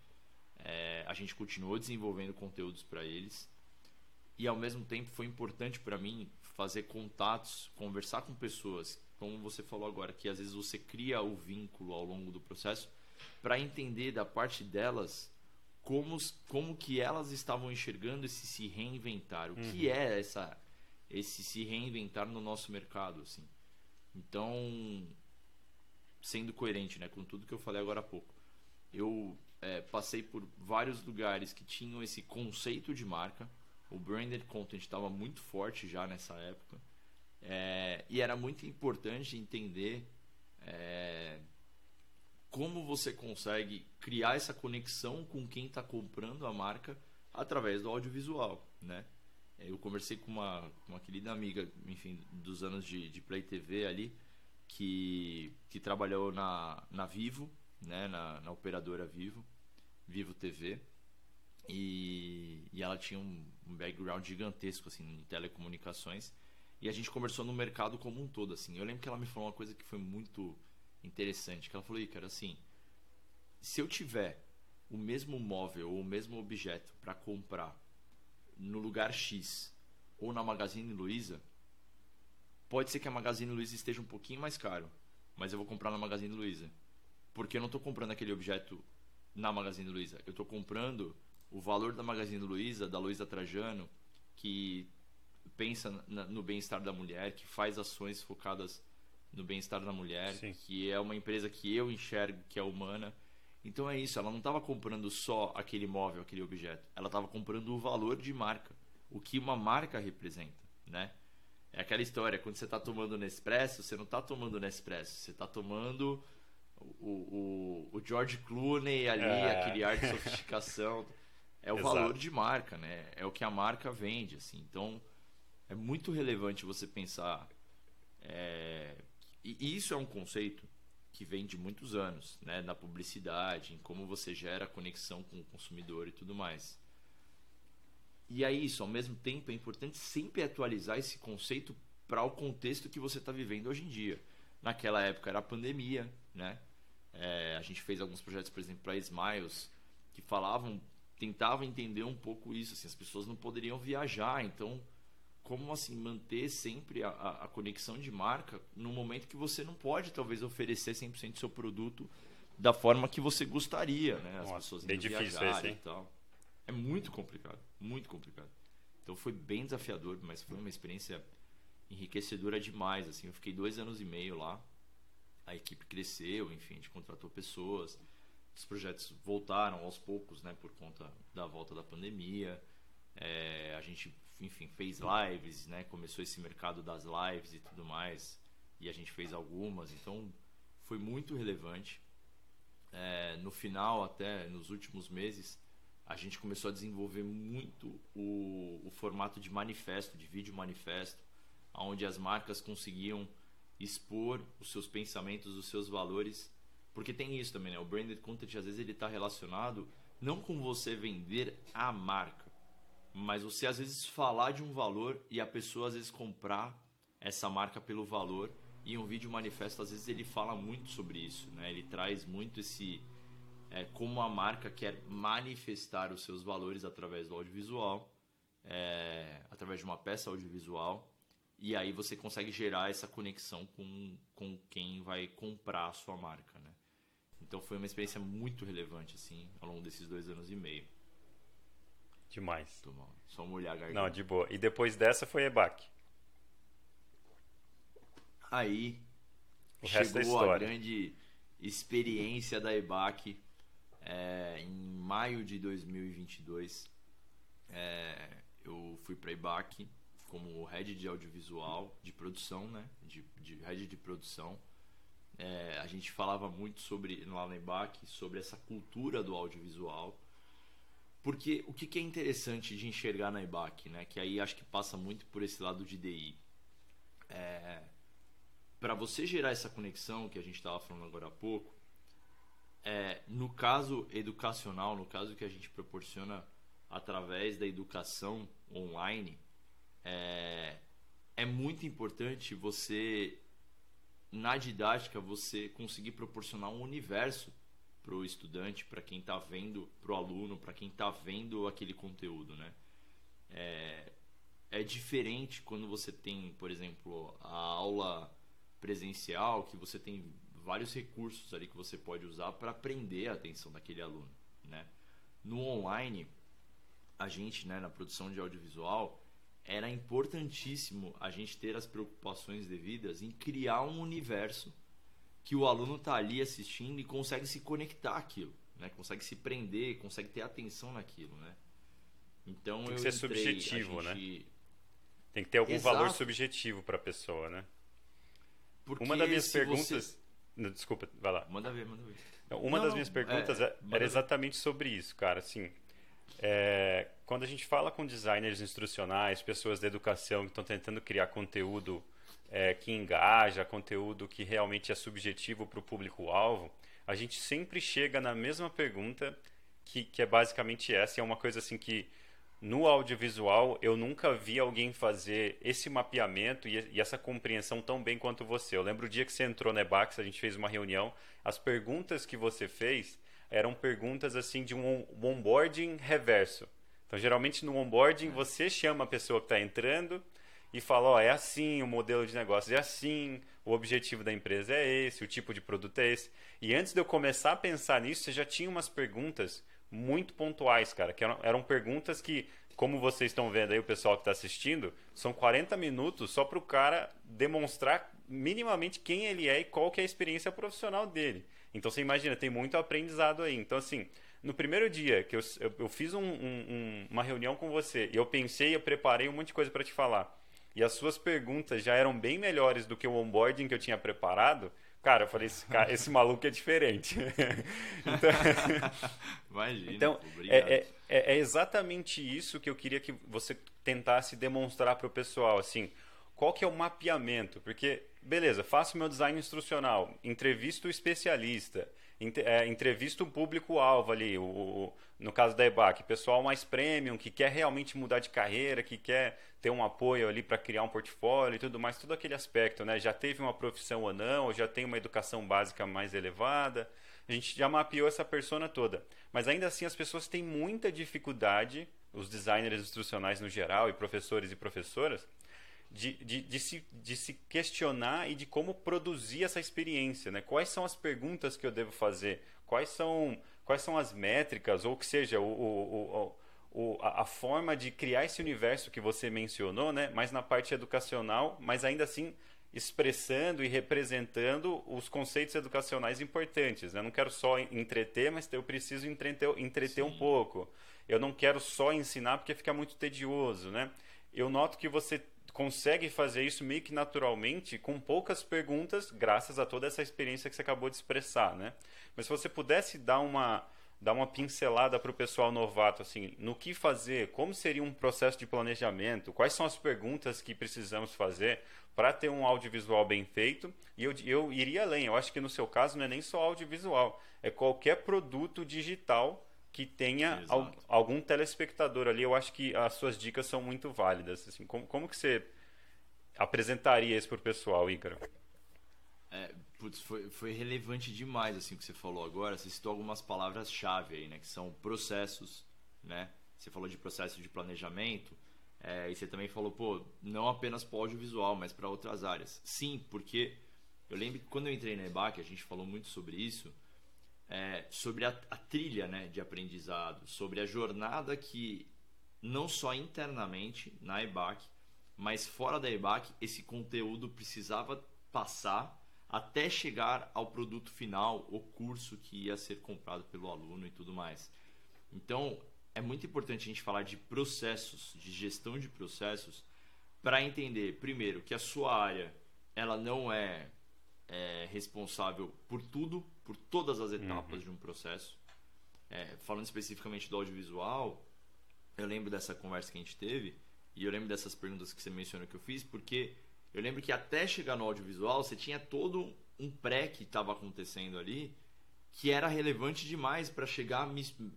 É, a gente continuou desenvolvendo conteúdos para eles. E ao mesmo tempo foi importante para mim fazer contatos, conversar com pessoas, como você falou agora, que às vezes você cria o vínculo ao longo do processo para entender da parte delas como, como que elas estavam enxergando esse se reinventar. O que é essa esse se reinventar no nosso mercado, assim. Então, sendo coerente né, com tudo que eu falei agora há pouco, eu é, passei por vários lugares que tinham esse conceito de marca. O branded content estava muito forte já nessa época. É, e era muito importante entender é, como você consegue criar essa conexão com quem está comprando a marca através do audiovisual, né? Eu conversei com uma, uma querida amiga, enfim, dos anos de, de Play TV ali, que, que trabalhou na, na Vivo, né? na, na operadora Vivo, Vivo TV. E, e ela tinha um, um background gigantesco assim, em telecomunicações. E a gente conversou no mercado como um todo. Assim. Eu lembro que ela me falou uma coisa que foi muito interessante. Que ela falou, cara, assim, se eu tiver o mesmo móvel ou o mesmo objeto para comprar no lugar X ou na Magazine Luiza, pode ser que a Magazine Luiza esteja um pouquinho mais caro, mas eu vou comprar na Magazine Luiza. Porque eu não estou comprando aquele objeto na Magazine Luiza. Eu estou comprando o valor da Magazine Luiza, da Luiza Trajano, que pensa no bem-estar da mulher, que faz ações focadas no bem-estar da mulher, Sim. que é uma empresa que eu enxergo que é humana. Então é isso, ela não estava comprando só aquele móvel, aquele objeto. Ela estava comprando o valor de marca, o que uma marca representa, né? É aquela história, quando você está tomando Nespresso, você não está tomando Nespresso, você está tomando o, o, o, George Clooney ali, é. aquele ar de sofisticação. É o Exato. valor de marca, né? É o que a marca vende, assim. Então, é muito relevante você pensar é, e isso é um conceito que vem de muitos anos, né, na publicidade, em como você gera conexão com o consumidor e tudo mais. E é isso, ao mesmo tempo é importante sempre atualizar esse conceito para o contexto que você está vivendo hoje em dia. Naquela época era a pandemia, né? É, a gente fez alguns projetos, por exemplo, para Smiles, que falavam, tentavam entender um pouco isso. Assim, as pessoas não poderiam viajar, então como assim manter sempre a, a, conexão de marca no momento que você não pode talvez oferecer 100% do seu produto da forma que você gostaria, né? As Nossa, pessoas bem difícil esse, hein? e tal. É muito complicado, muito complicado. Então foi bem desafiador, mas foi uma experiência enriquecedora demais. Assim, eu fiquei dois anos e meio lá. A equipe cresceu, enfim, a gente contratou pessoas. Os projetos voltaram aos poucos, né, por conta da volta da pandemia. É, a gente enfim, fez lives, né? Começou esse mercado das lives e tudo mais. E a gente fez algumas, então foi muito relevante. É, no final, até nos últimos meses, a gente começou a desenvolver muito o, o formato de manifesto, de vídeo manifesto, onde as marcas conseguiam expor os seus pensamentos, os seus valores. Porque tem isso também, né? O branded content às vezes ele está relacionado não com você vender a marca, mas você às vezes falar de um valor e a pessoa às vezes comprar essa marca pelo valor e um vídeo manifesto às vezes ele fala muito sobre isso, né? Ele traz muito esse é, como a marca quer manifestar os seus valores através do audiovisual, é, através de uma peça audiovisual e aí você consegue gerar essa conexão com, com quem vai comprar a sua marca, né? Então foi uma experiência muito relevante assim ao longo desses dois anos e meio. Demais. Só molhar a garganta. Não, de boa. E depois dessa foi EBAC. Aí o chegou a grande experiência da EBAC é, em maio de 2022. É, eu fui para a EBAC como head de audiovisual, de produção, né? De, de head de produção. É, a gente falava muito sobre lá na EBAC sobre essa cultura do audiovisual porque o que, é interessante de enxergar na IBAC, né? Que aí acho que passa muito por esse lado de DI. É, para você gerar essa conexão que a gente estava falando agora há pouco, é, no caso educacional, no caso que a gente proporciona através da educação online, é, é muito importante você, na didática, você conseguir proporcionar um universo para o estudante, para quem está vendo, para o aluno, para quem está vendo aquele conteúdo, né? É, é diferente quando você tem, por exemplo, a aula presencial, que você tem vários recursos ali que você pode usar para aprender a atenção daquele aluno, né? No online, a gente, né, na produção de audiovisual, era importantíssimo a gente ter as preocupações devidas em criar um universo que o aluno está ali assistindo e consegue se conectar àquilo, né? Consegue se prender, consegue ter atenção naquilo, né? Então tem que ser entrei, subjetivo, né? gente... né? Tem que ter algum Exato. valor subjetivo para a pessoa, né? Porque Uma das minhas perguntas, você... desculpa, vai lá. Manda ver, manda ver. Uma não, das minhas perguntas é, era exatamente sobre isso, cara. Assim, é, quando a gente fala com designers instrucionais, pessoas da educação que estão tentando criar conteúdo é, que engaja, conteúdo que realmente é subjetivo para o público-alvo, a gente sempre chega na mesma pergunta, que, que é basicamente essa, e é uma coisa assim que no audiovisual eu nunca vi alguém fazer esse mapeamento e, e, essa compreensão tão bem quanto você. Eu lembro o dia que você entrou na Ebax, a gente fez uma reunião, as perguntas que você fez eram perguntas assim de um onboarding reverso. Então, geralmente no onboarding você chama a pessoa que está entrando e fala, ó, é assim o modelo de negócio, é assim, o objetivo da empresa é esse, o tipo de produto é esse. E antes de eu começar a pensar nisso, você já tinha umas perguntas muito pontuais, cara, que eram, eram perguntas que, como vocês estão vendo aí, o pessoal que está assistindo, são 40 minutos só para o cara demonstrar minimamente quem ele é e qual que é a experiência profissional dele. Então você imagina, tem muito aprendizado aí. Então, assim, no primeiro dia que eu, eu, eu fiz um, um, uma reunião com você e eu pensei, eu preparei um monte de coisa para te falar, e as suas perguntas já eram bem melhores do que o onboarding que eu tinha preparado, Cara, eu falei, esse, cara, esse maluco é diferente. então, Imagina. Então, é, é, é, é, exatamente isso que eu queria que você tentasse demonstrar para o pessoal. Assim, qual que é o mapeamento? Porque, beleza, faço meu design instrucional, entrevisto o especialista, é, entrevista o público-alvo ali, o, o, no caso da EBAC, pessoal mais premium, que quer realmente mudar de carreira, que quer ter um apoio ali para criar um portfólio e tudo mais, todo aquele aspecto, né? Já teve uma profissão ou não, já tem uma educação básica mais elevada. A gente já mapeou essa persona toda. Mas ainda assim as pessoas têm muita dificuldade, os designers instrucionais no geral, e professores e professoras, de, de, de, se, de se questionar e de como produzir essa experiência. Né? Quais são as perguntas que eu devo fazer? Quais são, quais são as métricas, ou que seja, o, o, o, a, a, forma de criar esse universo que você mencionou, né? mas na parte educacional, mas ainda assim expressando e representando os conceitos educacionais importantes. Né? Eu não quero só entreter, mas eu preciso entreter, entreter um pouco. Eu não quero só ensinar porque fica muito tedioso. Né? Eu noto que você consegue fazer isso meio que naturalmente, com poucas perguntas, graças a toda essa experiência que você acabou de expressar, né? Mas se você pudesse dar uma, dar uma pincelada para o pessoal novato, assim, no que fazer, como seria um processo de planejamento, quais são as perguntas que precisamos fazer para ter um audiovisual bem feito, e eu, eu iria além, eu acho que no seu caso não é nem só audiovisual, é qualquer produto digital que tenha al, algum telespectador ali. Eu acho que as suas dicas são muito válidas. Assim, como, como que você apresentaria isso para o pessoal, Ícaro? É, putz, foi, foi relevante demais assim o que você falou agora. Você citou algumas palavras-chave aí, né? Que são processos, né? Você falou de processo de planejamento. É, e você também falou, pô, não apenas para o audiovisual, mas para outras áreas. Sim, porque eu lembro que quando eu entrei na EBAC, a gente falou muito sobre isso é, sobre a, a, trilha né, de aprendizado, sobre a jornada que, não só internamente na EBAC, mas fora da EBAC, esse conteúdo precisava passar até chegar ao produto final, o curso que ia ser comprado pelo aluno e tudo mais. Então, é muito importante a gente falar de processos, de gestão de processos, para entender, primeiro, que a sua área ela não é é, responsável por tudo, por todas as etapas uhum. de um processo. É, falando especificamente do audiovisual, eu lembro dessa conversa que a gente teve e eu lembro dessas perguntas que você mencionou que eu fiz, porque eu lembro que até chegar no audiovisual você tinha todo um pré que estava acontecendo ali que era relevante demais para chegar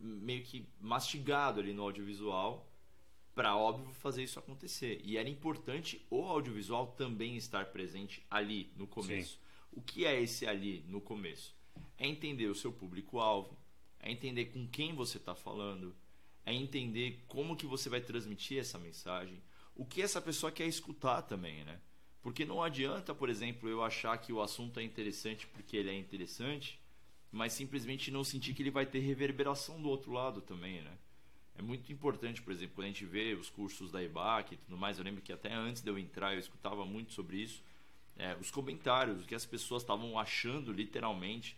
meio que mastigado ali no audiovisual para óbvio fazer isso acontecer e era importante o audiovisual também estar presente ali no começo Sim. O que é esse ali no começo? É entender o seu público-alvo, é entender com quem você está falando, é entender como que você vai transmitir essa mensagem, o que essa pessoa quer escutar também, né? Porque não adianta, por exemplo, eu achar que o assunto é interessante porque ele é interessante, mas simplesmente não sentir que ele vai ter reverberação do outro lado também, né? É muito importante, por exemplo, quando a gente vê os cursos da IBAC e tudo mais, eu lembro que até antes de eu entrar eu escutava muito sobre isso é, os comentários, o que as pessoas estavam achando literalmente.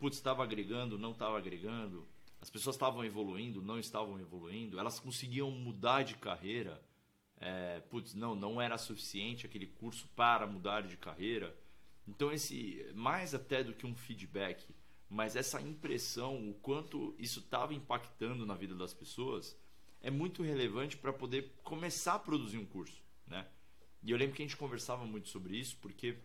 Putz, estava agregando, não estava agregando. As pessoas estavam evoluindo, não estavam evoluindo. Elas conseguiam mudar de carreira. É, putz, não, não era suficiente aquele curso para mudar de carreira. Então, esse mais até do que um feedback, mas essa impressão, o quanto isso estava impactando na vida das pessoas, é muito relevante para poder começar a produzir um curso, né? E eu lembro que a gente conversava muito sobre isso, porque,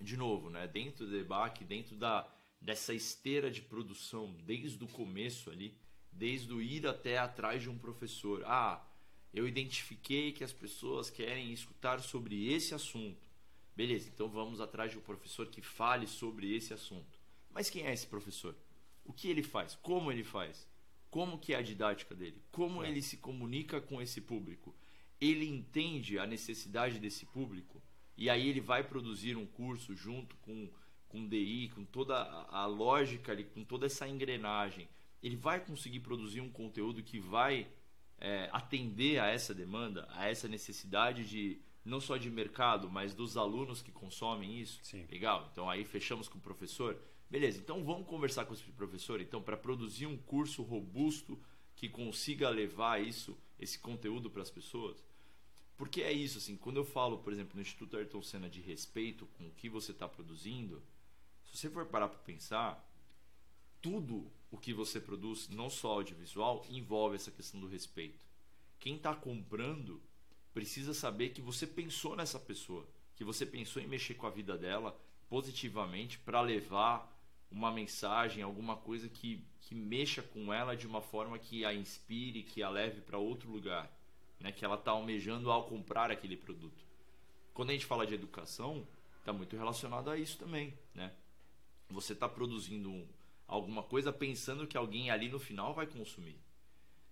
de novo, né, dentro do debate, dentro da, dessa esteira de produção, desde o começo ali, desde o ir até atrás de um professor. Ah, eu identifiquei que as pessoas querem escutar sobre esse assunto. Beleza, então vamos atrás de um professor que fale sobre esse assunto. Mas quem é esse professor? O que ele faz? Como ele faz? Como que é a didática dele? Como é. ele se comunica com esse público? Ele entende a necessidade desse público? E aí ele vai produzir um curso junto com com DI, com toda a, lógica ali, com toda essa engrenagem, ele vai conseguir produzir um conteúdo que vai é, atender a essa demanda, a essa necessidade de não só de mercado, mas dos alunos que consomem isso. Sim. Legal. Então aí fechamos com o professor. Beleza. Então vamos conversar com esse professor. Então para produzir um curso robusto que consiga levar isso, esse conteúdo para as pessoas. Porque é isso assim. Quando eu falo, por exemplo, no Instituto Ayrton Senna de respeito com o que você está produzindo, se você for parar para pensar, tudo o que você produz, não só audiovisual, envolve essa questão do respeito. Quem está comprando precisa saber que você pensou nessa pessoa, que você pensou em mexer com a vida dela positivamente para levar uma mensagem, alguma coisa que, que mexa com ela de uma forma que a inspire, que a leve para outro lugar, né? que ela está almejando ao comprar aquele produto. Quando a gente fala de educação, está muito relacionado a isso também. Né? Você está produzindo um, alguma coisa pensando que alguém ali no final vai consumir.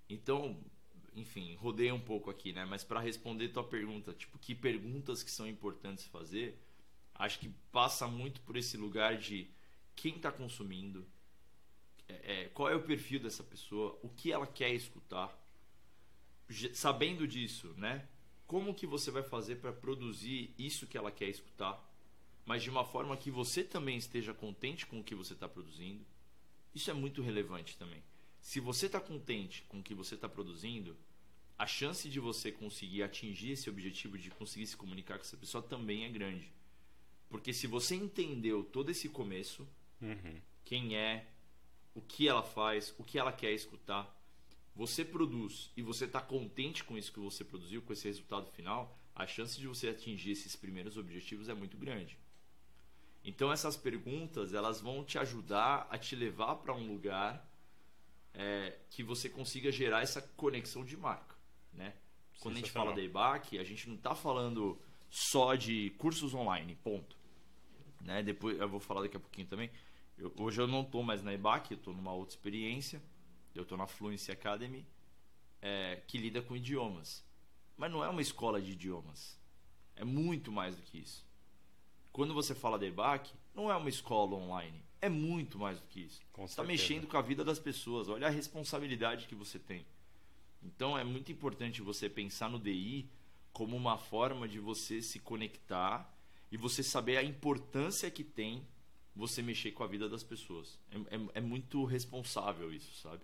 Então, enfim, rodei um pouco aqui, né? Mas para responder tua pergunta, tipo, que perguntas que são importantes fazer, acho que passa muito por esse lugar de quem está consumindo, é, é, qual é o perfil dessa pessoa, o que ela quer escutar, sabendo disso, né? Como que você vai fazer para produzir isso que ela quer escutar, mas de uma forma que você também esteja contente com o que você está produzindo isso é muito relevante também. Se você está contente com o que você está produzindo, a chance de você conseguir atingir esse objetivo de conseguir se comunicar com essa pessoa também é grande. Porque se você entendeu todo esse começo, uhum. quem é, o que ela faz, o que ela quer escutar, você produz e você está contente com isso que você produziu, com esse resultado final, a chance de você atingir esses primeiros objetivos é muito grande. Então essas perguntas elas vão te ajudar a te levar para um lugar é, que você consiga gerar essa conexão de marca, né? Quando a gente fala da EBAC, a gente não está falando só de cursos online, ponto. Né? Depois eu vou falar daqui a pouquinho também. Eu, hoje eu não estou mais na EBAC, eu estou numa outra experiência. Eu estou na Fluency Academy, é, que lida com idiomas. Mas não é uma escola de idiomas. É muito mais do que isso. Quando você fala de EBAC, não é uma escola online. É muito mais do que isso. Você está mexendo com a vida das pessoas. Olha a responsabilidade que você tem. Então é muito importante você pensar no DI como uma forma de você se conectar e você saber a importância que tem você mexer com a vida das pessoas. É, é, é muito responsável isso, sabe?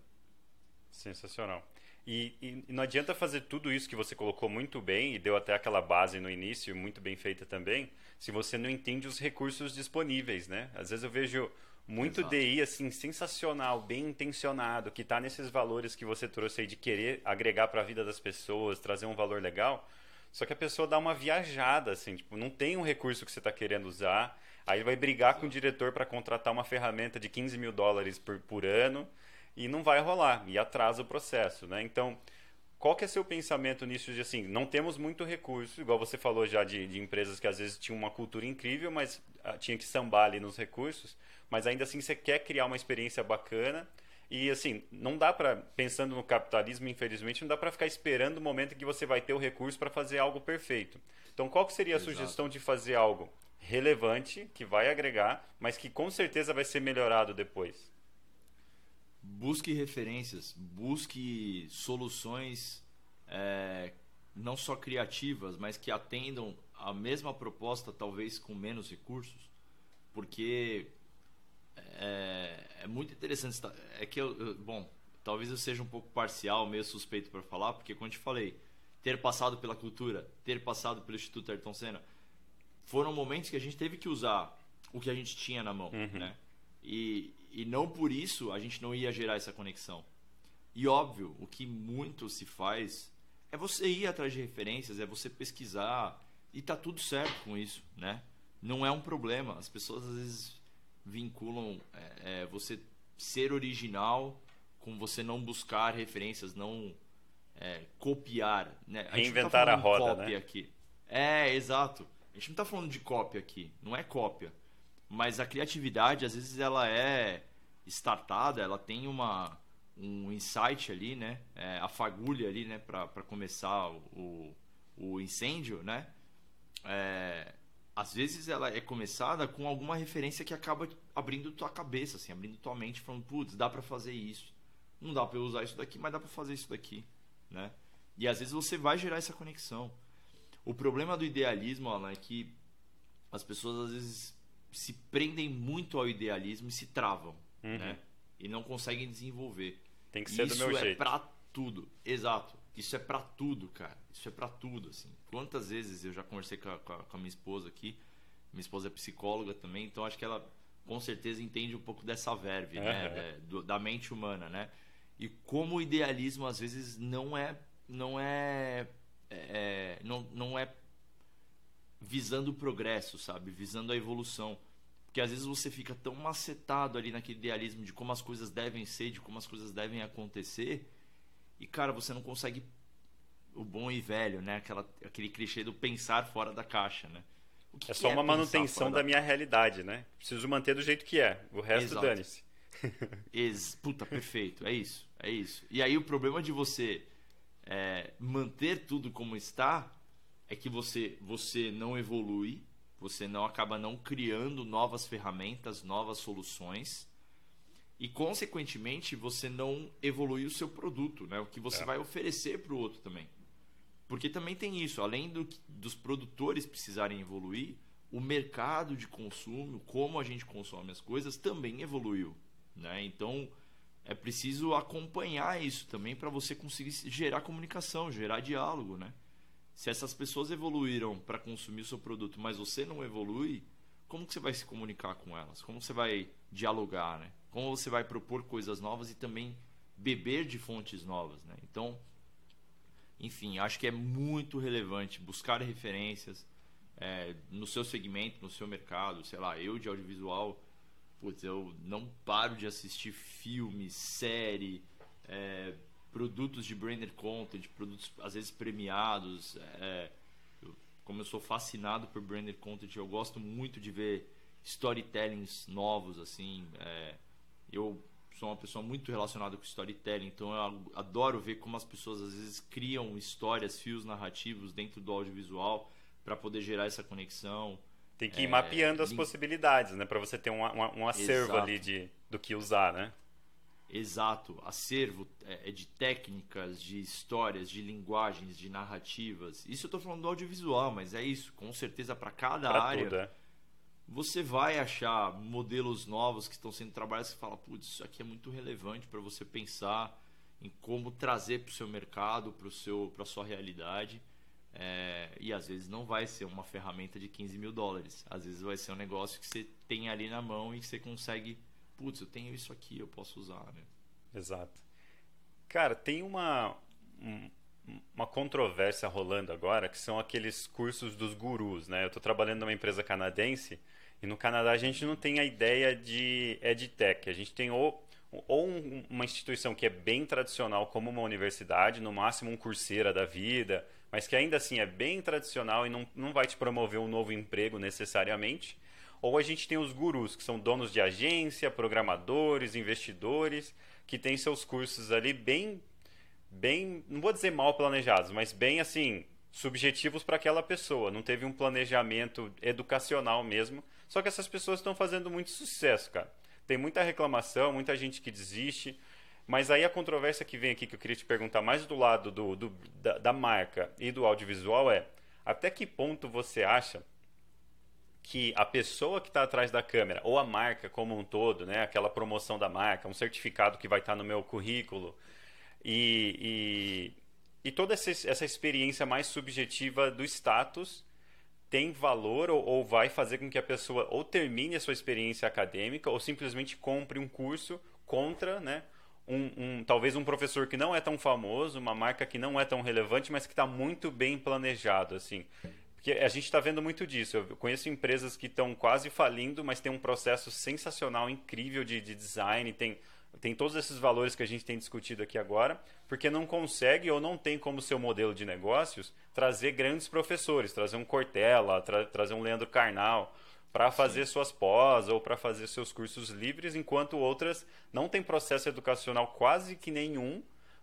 Sensacional. E, e, não adianta fazer tudo isso que você colocou muito bem e deu até aquela base no início, muito bem feita também, se você não entende os recursos disponíveis, né? Às vezes eu vejo muito Exato. DI assim sensacional, bem intencionado, que está nesses valores que você trouxe aí de querer agregar para a vida das pessoas, trazer um valor legal. Só que a pessoa dá uma viajada, assim, tipo, não tem um recurso que você está querendo usar, aí vai brigar com o diretor para contratar uma ferramenta de 15 mil dólares por, por ano e não vai rolar e atrasa o processo, né? Então, qual que é seu pensamento nisso de assim, não temos muito recurso, igual você falou já de, de empresas que às vezes tinham uma cultura incrível, mas ah, tinha que sambar ali nos recursos, mas ainda assim você quer criar uma experiência bacana e assim, não dá para pensando no capitalismo, infelizmente, não dá para ficar esperando o momento em que você vai ter o recurso para fazer algo perfeito. Então, qual que seria a Exato. sugestão de fazer algo relevante, que vai agregar, mas que com certeza vai ser melhorado depois? Busque referências, busque soluções é, não só criativas, mas que atendam a mesma proposta, talvez com menos recursos, porque é, é muito interessante. É que eu, eu, bom, talvez eu seja um pouco parcial, meio suspeito para falar, porque como eu te falei, ter passado pela cultura, ter passado pelo Instituto Ayrton Senna, foram momentos que a gente teve que usar o que a gente tinha na mão, uhum. né? E, e não por isso a gente não ia gerar essa conexão. E óbvio, o que muito se faz é você ir atrás de referências, é você pesquisar e tá tudo certo com isso, né? Não é um problema. As pessoas às vezes vinculam é, é, você ser original com você não buscar referências, não é, copiar. Né? A Reinventar tá a roda, né? Aqui. É, exato. A gente não está falando de cópia aqui, não é cópia. Mas a criatividade, às vezes, ela é startada, ela tem uma, um insight ali, né? É, a fagulha ali, né? Para começar o, o incêndio, né? É, às vezes ela é começada com alguma referência que acaba abrindo tua cabeça, assim, abrindo tua mente, falando, putz, dá para fazer isso. Não dá para usar isso daqui, mas dá para fazer isso daqui, né? E às vezes você vai gerar essa conexão. O problema do idealismo, Alan, é que as pessoas às vezes se prendem muito ao idealismo e se travam, uhum. né? E não conseguem desenvolver. Tem que ser isso do meu é jeito. pra tudo. Exato. Isso é para tudo, cara. Isso é para tudo, assim. Quantas vezes eu já conversei com a, com a, minha esposa aqui. Minha esposa é psicóloga também, então acho que ela com certeza entende um pouco dessa verve, uhum. né? É, do, da mente humana, né? E como o idealismo às vezes não é não é, é não, não é visando o progresso, sabe? Visando a evolução. Porque às vezes você fica tão macetado ali naquele idealismo de como as coisas devem ser, de como as coisas devem acontecer, e cara, você não consegue o bom e velho, né? Aquela, aquele clichê do pensar fora da caixa, né? Que é só é uma manutenção da, da, minha realidade, né? Preciso manter do jeito que é. O resto dane-se. Ex Puta, perfeito. É isso. É isso. E aí o problema de você é, manter tudo como está é que você, você não evolui, você não acaba não criando novas ferramentas, novas soluções e consequentemente você não evolui o seu produto, né? O que você é. vai oferecer para o outro também. Porque também tem isso, além do, dos produtores precisarem evoluir, o mercado de consumo, como a gente consome as coisas, também evoluiu. Né? Então é preciso acompanhar isso também para você conseguir gerar comunicação, gerar diálogo. Né? Se essas pessoas evoluíram para consumir o seu produto, mas você não evolui, como que você vai se comunicar com elas? Como você vai dialogar? Né? Como você vai propor coisas novas e também beber de fontes novas? Né? Então enfim, acho que é muito relevante buscar referências é, no seu segmento, no seu mercado. Sei lá, eu de audiovisual, putz, eu não paro de assistir filmes, série, é, produtos de branded content, produtos às vezes premiados. É, eu, como eu sou fascinado por branded content, eu gosto muito de ver storytellings novos, assim. É, eu sou uma pessoa muito relacionada com storytelling, então eu adoro ver como as pessoas às vezes criam histórias, fios narrativos dentro do audiovisual para poder gerar essa conexão. Tem que ir é, mapeando as possibilidades, né, para você ter um, um, um acervo Exato. ali de do que usar, né? Exato, acervo é, é de técnicas, de histórias, de linguagens, de narrativas. Isso eu estou falando do audiovisual, mas é isso, com certeza para cada pra área. Tudo, é você vai achar modelos novos que estão sendo trabalhados que fala, putz, isso aqui é muito relevante para você pensar em como trazer para o seu mercado, para a sua realidade. É, e às vezes não vai ser uma ferramenta de 15 mil dólares. Às vezes vai ser um negócio que você tem ali na mão e que você consegue, putz, eu tenho isso aqui, eu posso usar. Né? Exato. Cara, tem uma, uma controvérsia rolando agora que são aqueles cursos dos gurus, né? Eu estou trabalhando numa empresa canadense e no Canadá a gente não tem a ideia de edtech. A gente tem ou, ou uma instituição que é bem tradicional, como uma universidade, no máximo um curseira da vida, mas que ainda assim é bem tradicional e não, não vai te promover um novo emprego necessariamente. Ou a gente tem os gurus, que são donos de agência, programadores, investidores, que têm seus cursos ali bem, bem, não vou dizer mal planejados, mas bem assim, subjetivos para aquela pessoa. Não teve um planejamento educacional mesmo só que essas pessoas estão fazendo muito sucesso, cara. Tem muita reclamação, muita gente que desiste. Mas aí a controvérsia que vem aqui, que eu queria te perguntar mais do lado do, do da, da marca e do audiovisual é até que ponto você acha que a pessoa que está atrás da câmera, ou a marca como um todo, né, aquela promoção da marca, um certificado que vai estar tá no meu currículo, e, e, e toda essa, essa experiência mais subjetiva do status tem valor ou, ou, vai fazer com que a pessoa ou termine a sua experiência acadêmica ou simplesmente compre um curso contra, né? Um, um, talvez um professor que não é tão famoso, uma marca que não é tão relevante, mas que está muito bem planejado, assim. Porque a gente está vendo muito disso. Eu conheço empresas que estão quase falindo, mas tem um processo sensacional, incrível de, de design, tem tem todos esses valores que a gente tem discutido aqui agora, porque não consegue ou não tem como seu modelo de negócios trazer grandes professores, trazer um Cortella, tra trazer um Leandro Carnal para fazer Sim. suas pós ou para fazer seus cursos livres, enquanto outras não têm processo educacional quase que nenhum,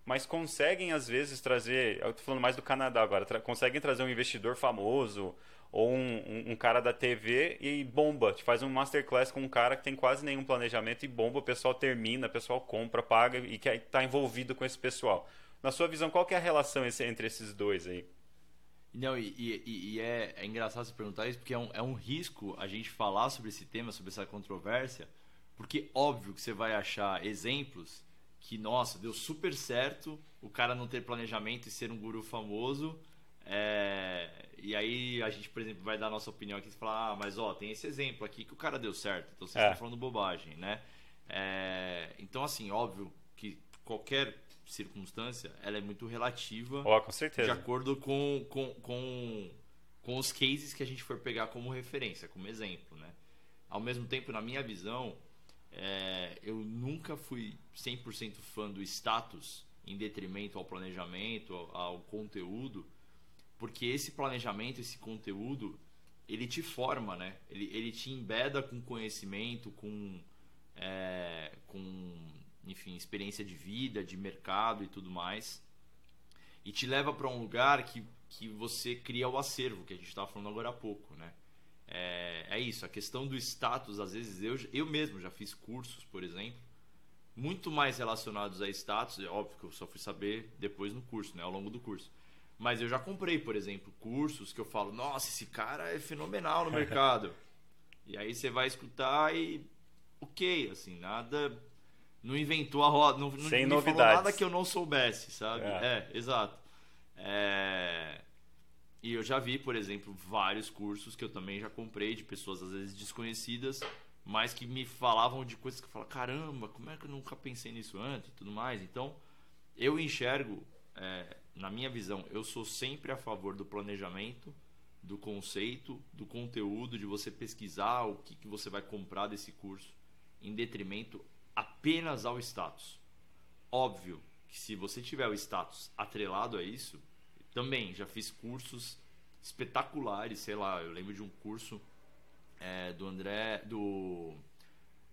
mas conseguem às vezes trazer, eu estou falando mais do Canadá agora, tra conseguem trazer um investidor famoso ou um, um, um, cara da TV e bomba, te faz um masterclass com um cara que tem quase nenhum planejamento e bomba, o pessoal termina, o pessoal compra, paga e que está envolvido com esse pessoal. Na sua visão, qual é a relação esse, entre esses dois aí? Não, e, e, e é, é, engraçado você perguntar isso, porque é um, é um risco a gente falar sobre esse tema, sobre essa controvérsia, porque óbvio que você vai achar exemplos que, nossa, deu super certo o cara não ter planejamento e ser um guru famoso, é, e aí a gente, por exemplo, vai dar a nossa opinião aqui e falar, ah, mas ó, tem esse exemplo aqui que o cara deu certo, então vocês é. estão falando bobagem, né? É, então, assim, óbvio que qualquer circunstância, ela é muito relativa. Oh, com certeza. De acordo com, com, com, com os cases que a gente for pegar como referência, como exemplo, né? Ao mesmo tempo, na minha visão, é, eu nunca fui 100% fã do status em detrimento ao planejamento, ao, ao conteúdo, porque esse planejamento, esse conteúdo, ele te forma, né? Ele, ele te embeda com conhecimento, com, é, com, enfim, experiência de vida, de mercado e tudo mais. E te leva para um lugar que, que você cria o acervo, que a gente estava falando agora há pouco, né? É, é isso, a questão do status, às vezes eu, eu mesmo já fiz cursos, por exemplo, muito mais relacionados a status, é óbvio que eu só fui saber depois no curso, né, ao longo do curso. Mas eu já comprei, por exemplo, cursos que eu falo, nossa, esse cara é fenomenal no mercado. e aí você vai escutar e. Ok, assim, nada. Não inventou a roda. Não, Sem não falou nada que eu não soubesse, sabe? É, é exato. É... E eu já vi, por exemplo, vários cursos que eu também já comprei de pessoas às vezes desconhecidas, mas que me falavam de coisas que eu falo, caramba, como é que eu nunca pensei nisso antes e tudo mais. Então, eu enxergo é, na minha visão, eu sou sempre a favor do planejamento, do conceito, do conteúdo, de você pesquisar o que, que você vai comprar desse curso, em detrimento apenas ao status. Óbvio que se você tiver o status atrelado a isso, também já fiz cursos espetaculares, sei lá, eu lembro de um curso é, do André, do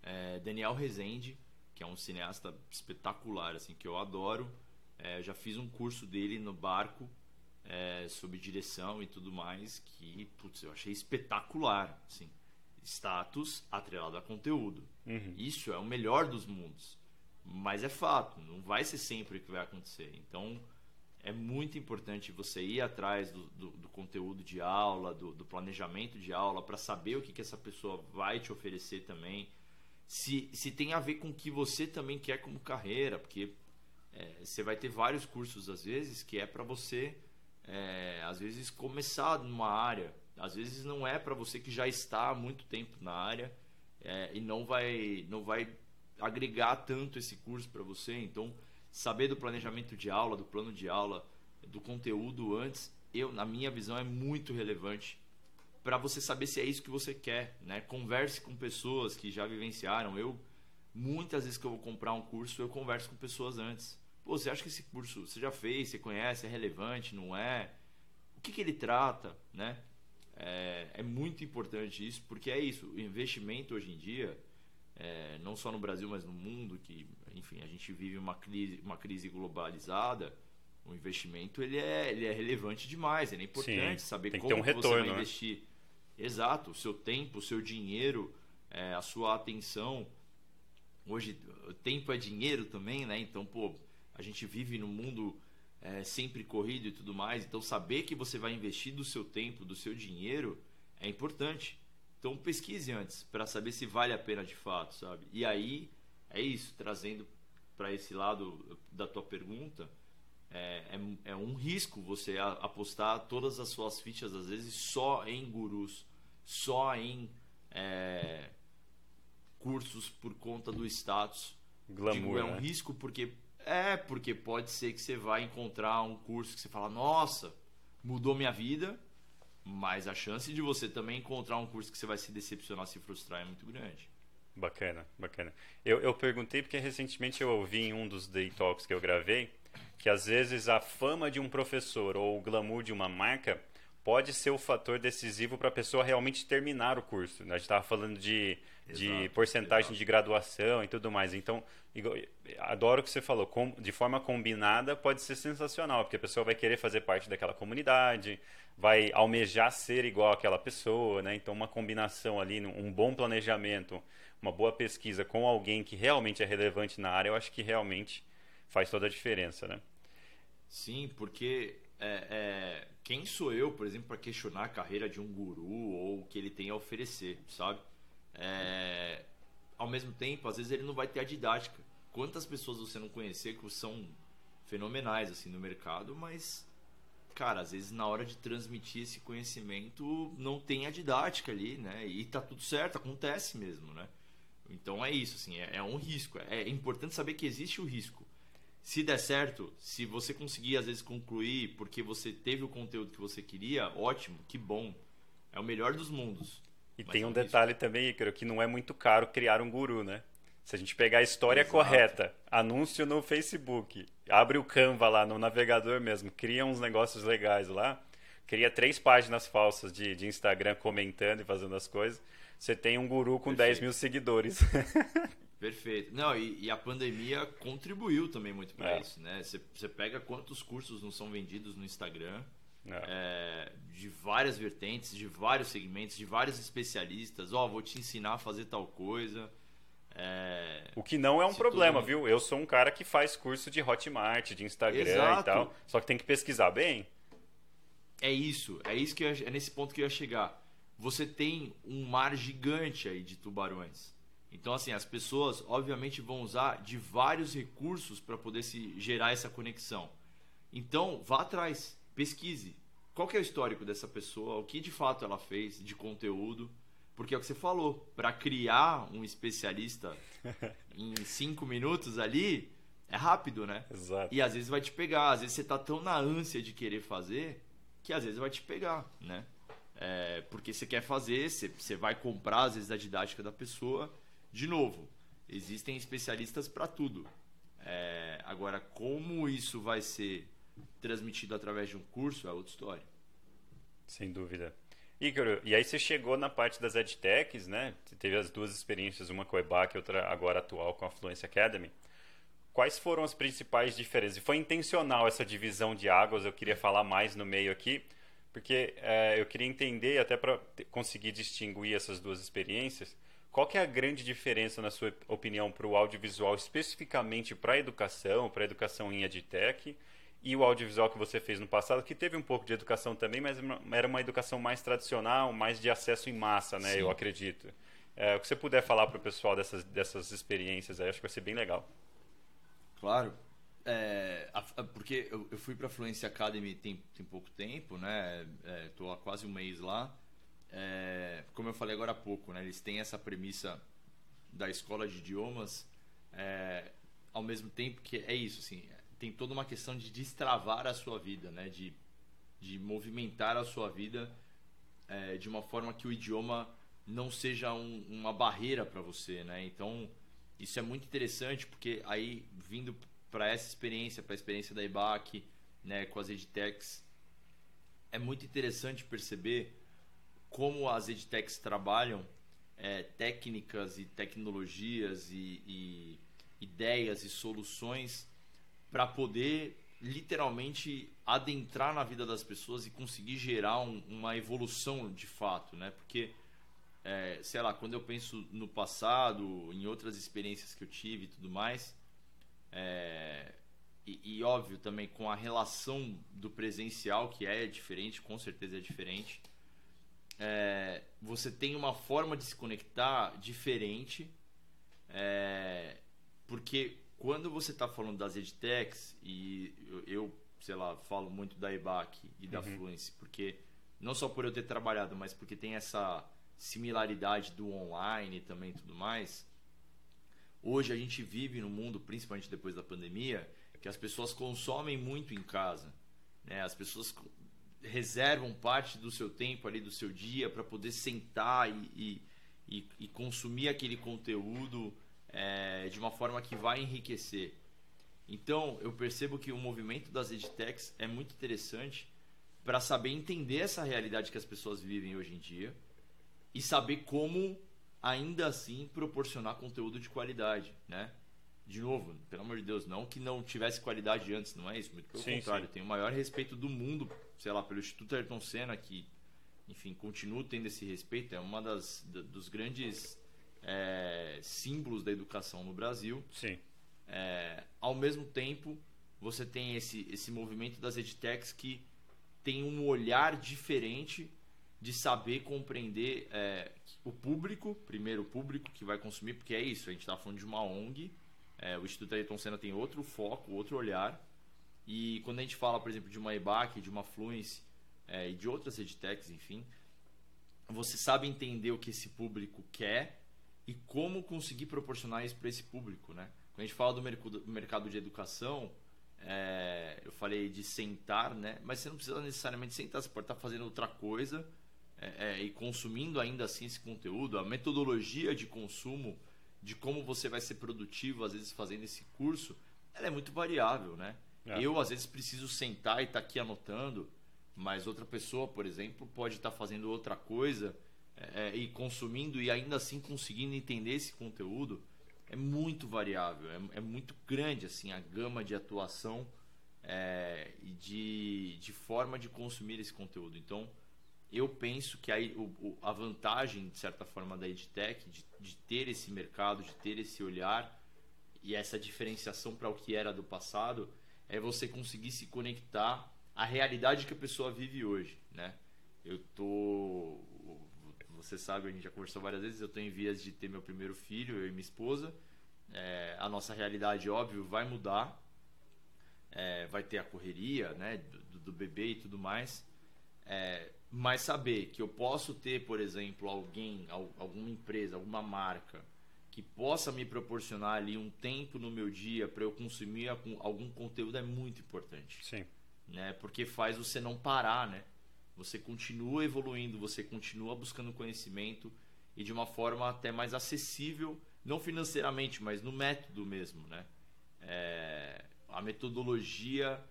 é, Daniel Rezende, que é um cineasta espetacular, assim, que eu adoro é, já fiz um curso dele no barco é, sobre direção e tudo mais que putz, eu achei espetacular. Assim, status atrelado a conteúdo. Uhum. Isso é o melhor dos mundos. Mas é fato, não vai ser sempre que vai acontecer. Então é muito importante você ir atrás do, do, do conteúdo de aula, do, do planejamento de aula, para saber o que, que essa pessoa vai te oferecer também. Se, se tem a ver com o que você também quer como carreira, porque é, você vai ter vários cursos às vezes que é para você é, às vezes começar numa área às vezes não é para você que já está há muito tempo na área é, e não vai não vai agregar tanto esse curso para você então saber do planejamento de aula do plano de aula do conteúdo antes eu na minha visão é muito relevante para você saber se é isso que você quer né converse com pessoas que já vivenciaram eu muitas vezes que eu vou comprar um curso eu converso com pessoas antes Pô, você acha que esse curso você já fez, você conhece, é relevante, não é? O que, que ele trata, né? É, é, muito importante isso, porque é isso. O investimento hoje em dia, é, não só no Brasil, mas no mundo, que, enfim, a gente vive uma crise, uma crise globalizada. O investimento ele é, ele é relevante demais. Ele é importante Sim, saber como um retorno, você vai né? investir. Exato, o seu tempo, o seu dinheiro, é, a sua atenção. Hoje, o tempo é dinheiro também, né? Então, pô, a gente vive num mundo é, sempre corrido e tudo mais, então saber que você vai investir do seu tempo, do seu dinheiro, é importante. Então pesquise antes para saber se vale a pena de fato, sabe? E aí é isso, trazendo para esse lado da tua pergunta, é, é, é, um risco você apostar todas as suas fichas às vezes só em gurus, só em é, cursos por conta do status. Glamour, Digo, é um né? risco porque é, porque pode ser que você vai encontrar um curso que você fala, nossa, mudou minha vida, mas a chance de você também encontrar um curso que você vai se decepcionar, se frustrar é muito grande. Bacana, bacana. Eu, eu perguntei porque recentemente eu ouvi em um dos Day Talks que eu gravei que às vezes a fama de um professor ou o glamour de uma marca pode ser o fator decisivo para a pessoa realmente terminar o curso. Né? A gente estava falando de, exato, de porcentagem exato. de graduação e tudo mais. Então, adoro o que você falou. Com, de forma combinada pode ser sensacional, porque a pessoa vai querer fazer parte daquela comunidade, vai almejar ser igual àquela pessoa. Né? Então, uma combinação ali, um bom planejamento, uma boa pesquisa com alguém que realmente é relevante na área, eu acho que realmente faz toda a diferença. Né? Sim, porque é, é, quem sou eu, por exemplo, para questionar a carreira de um guru ou o que ele tem a oferecer, sabe? É, ao mesmo tempo, às vezes ele não vai ter a didática. Quantas pessoas você não conhecer que são fenomenais assim no mercado, mas cara, às vezes na hora de transmitir esse conhecimento não tem a didática ali, né? E tá tudo certo, acontece mesmo, né? Então é isso, assim, é, é um risco. É, é importante saber que existe o risco se der certo, se você conseguir às vezes concluir porque você teve o conteúdo que você queria, ótimo, que bom. É o melhor dos mundos. E Mas tem um detalhe isso. também, Ícaro, que não é muito caro criar um guru, né? Se a gente pegar a história Exato. correta, anúncio no Facebook, abre o Canva lá no navegador mesmo, cria uns negócios legais lá, cria três páginas falsas de, de Instagram comentando e fazendo as coisas, você tem um guru com Perfeito. 10 mil seguidores. Perfeito. Não, e, e, a pandemia contribuiu também muito para é. isso, né? Você pega quantos cursos não são vendidos no Instagram, é. É, de várias vertentes, de vários segmentos, de vários especialistas. Ó, oh, vou te ensinar a fazer tal coisa. É... O que não é um problema, viu? Eu sou um cara que faz curso de Hotmart, de Instagram Exato. e tal. Só que tem que pesquisar bem. É isso, é isso que eu, é nesse ponto que eu ia chegar. Você tem um mar gigante aí de tubarões. Então, assim, as pessoas, obviamente, vão usar de vários recursos para poder se gerar essa conexão. Então, vá atrás, pesquise. Qual é o histórico dessa pessoa? O que de fato ela fez de conteúdo? Porque é o que você falou, para criar um especialista em cinco minutos ali, é rápido, né? Exato. E às vezes vai te pegar, às vezes você tá tão na ânsia de querer fazer que às vezes vai te pegar, né? É, porque você quer fazer, você, você vai comprar às vezes a didática da pessoa de novo, existem especialistas para tudo. É, agora, como isso vai ser transmitido através de um curso é outra história. Sem dúvida. Ícaro, e aí você chegou na parte das edtechs, né? Você teve as duas experiências, uma com o EBAC e outra agora atual com a Fluency Academy. Quais foram as principais diferenças? E foi intencional essa divisão de águas, eu queria falar mais no meio aqui, porque é, eu queria entender, até para conseguir distinguir essas duas experiências, qual que é a grande diferença, na sua opinião, para o audiovisual, especificamente para a educação, para a educação em EdTech, e o audiovisual que você fez no passado, que teve um pouco de educação também, mas era uma educação mais tradicional, mais de acesso em massa, né? Sim. Eu acredito. É, o que você puder falar para o pessoal dessas, dessas experiências aí, acho que vai ser bem legal. Claro. É, a, a, porque eu, eu fui para a Fluency Academy tem, tem pouco tempo, né? Estou é, há quase um mês lá é, como eu falei agora há pouco, né, eles têm essa premissa da escola de idiomas, é, ao mesmo tempo que é isso, assim, tem toda uma questão de destravar a sua vida, né, de, de movimentar a sua vida é, de uma forma que o idioma não seja um, uma barreira para você, né? Então isso é muito interessante porque aí vindo para essa experiência, para a experiência da IBAC, né, com as edtechs, é muito interessante perceber como as edtechs trabalham é, técnicas e tecnologias e, e ideias e soluções para poder literalmente adentrar na vida das pessoas e conseguir gerar um, uma evolução de fato, né? Porque, é, sei lá, quando eu penso no passado, em outras experiências que eu tive e tudo mais, é, e, e, óbvio também com a relação do presencial, que é diferente, com certeza é diferente, é, você tem uma forma de se conectar diferente, é, porque quando você está falando das edtechs, e eu, eu, sei lá, falo muito da EBAC e da uhum. Fluency, porque não só por eu ter trabalhado, mas porque tem essa similaridade do online também tudo mais. Hoje a gente vive no mundo, principalmente depois da pandemia, que as pessoas consomem muito em casa. Né? As pessoas reservam parte do seu tempo ali, do seu dia, para poder sentar e, e, e, consumir aquele conteúdo é, de uma forma que vai enriquecer. Então, eu percebo que o movimento das edtechs é muito interessante para saber entender essa realidade que as pessoas vivem hoje em dia e saber como ainda assim proporcionar conteúdo de qualidade, né? De novo, pelo amor de Deus, não que não tivesse qualidade antes, não é isso, muito pelo sim, contrário, sim. tenho o maior respeito do mundo, sei lá, pelo Instituto Ayrton Senna, que, enfim, continua tendo esse respeito, é uma das dos grandes é, símbolos da educação no Brasil. Sim. É, ao mesmo tempo, você tem esse, esse movimento das edtechs que tem um olhar diferente de saber compreender é, o público, primeiro o público que vai consumir, porque é isso, a gente está falando de uma ONG, é, o Instituto Ayrton Senna tem outro foco, outro olhar, e quando a gente fala, por exemplo, de uma EBAC, de uma Fluence é, e de outras edtechs, enfim, você sabe entender o que esse público quer e como conseguir proporcionar isso para esse público, né? Quando a gente fala do mercado de educação, é, eu falei de sentar, né? Mas você não precisa necessariamente sentar, você pode estar fazendo outra coisa é, é, e consumindo ainda assim esse conteúdo. A metodologia de consumo, de como você vai ser produtivo, às vezes fazendo esse curso, ela é muito variável, né? É. Eu, às vezes, preciso sentar e estar tá aqui anotando, mas outra pessoa, por exemplo, pode estar tá fazendo outra coisa é, e consumindo e ainda assim conseguindo entender esse conteúdo é muito variável, é, é muito grande assim a gama de atuação é, e de, de forma de consumir esse conteúdo. Então, eu penso que aí, o, a vantagem, de certa forma, da EdTech, de, de ter esse mercado, de ter esse olhar e essa diferenciação para o que era do passado, é você conseguir se conectar à realidade que a pessoa vive hoje, né? Eu tô você sabe, a gente já conversou várias vezes, eu estou em vias de ter meu primeiro filho, eu e minha esposa. É, a nossa realidade, óbvio, vai mudar. É, vai ter a correria né, do, do bebê e tudo mais. É, mas saber que eu posso ter, por exemplo, alguém, alguma empresa, alguma marca que possa me proporcionar ali um tempo no meu dia para eu consumir algum conteúdo é muito importante. Sim. Né? Porque faz você não parar, né? Você continua evoluindo, você continua buscando conhecimento e de uma forma até mais acessível, não financeiramente, mas no método mesmo, né? É, a metodologia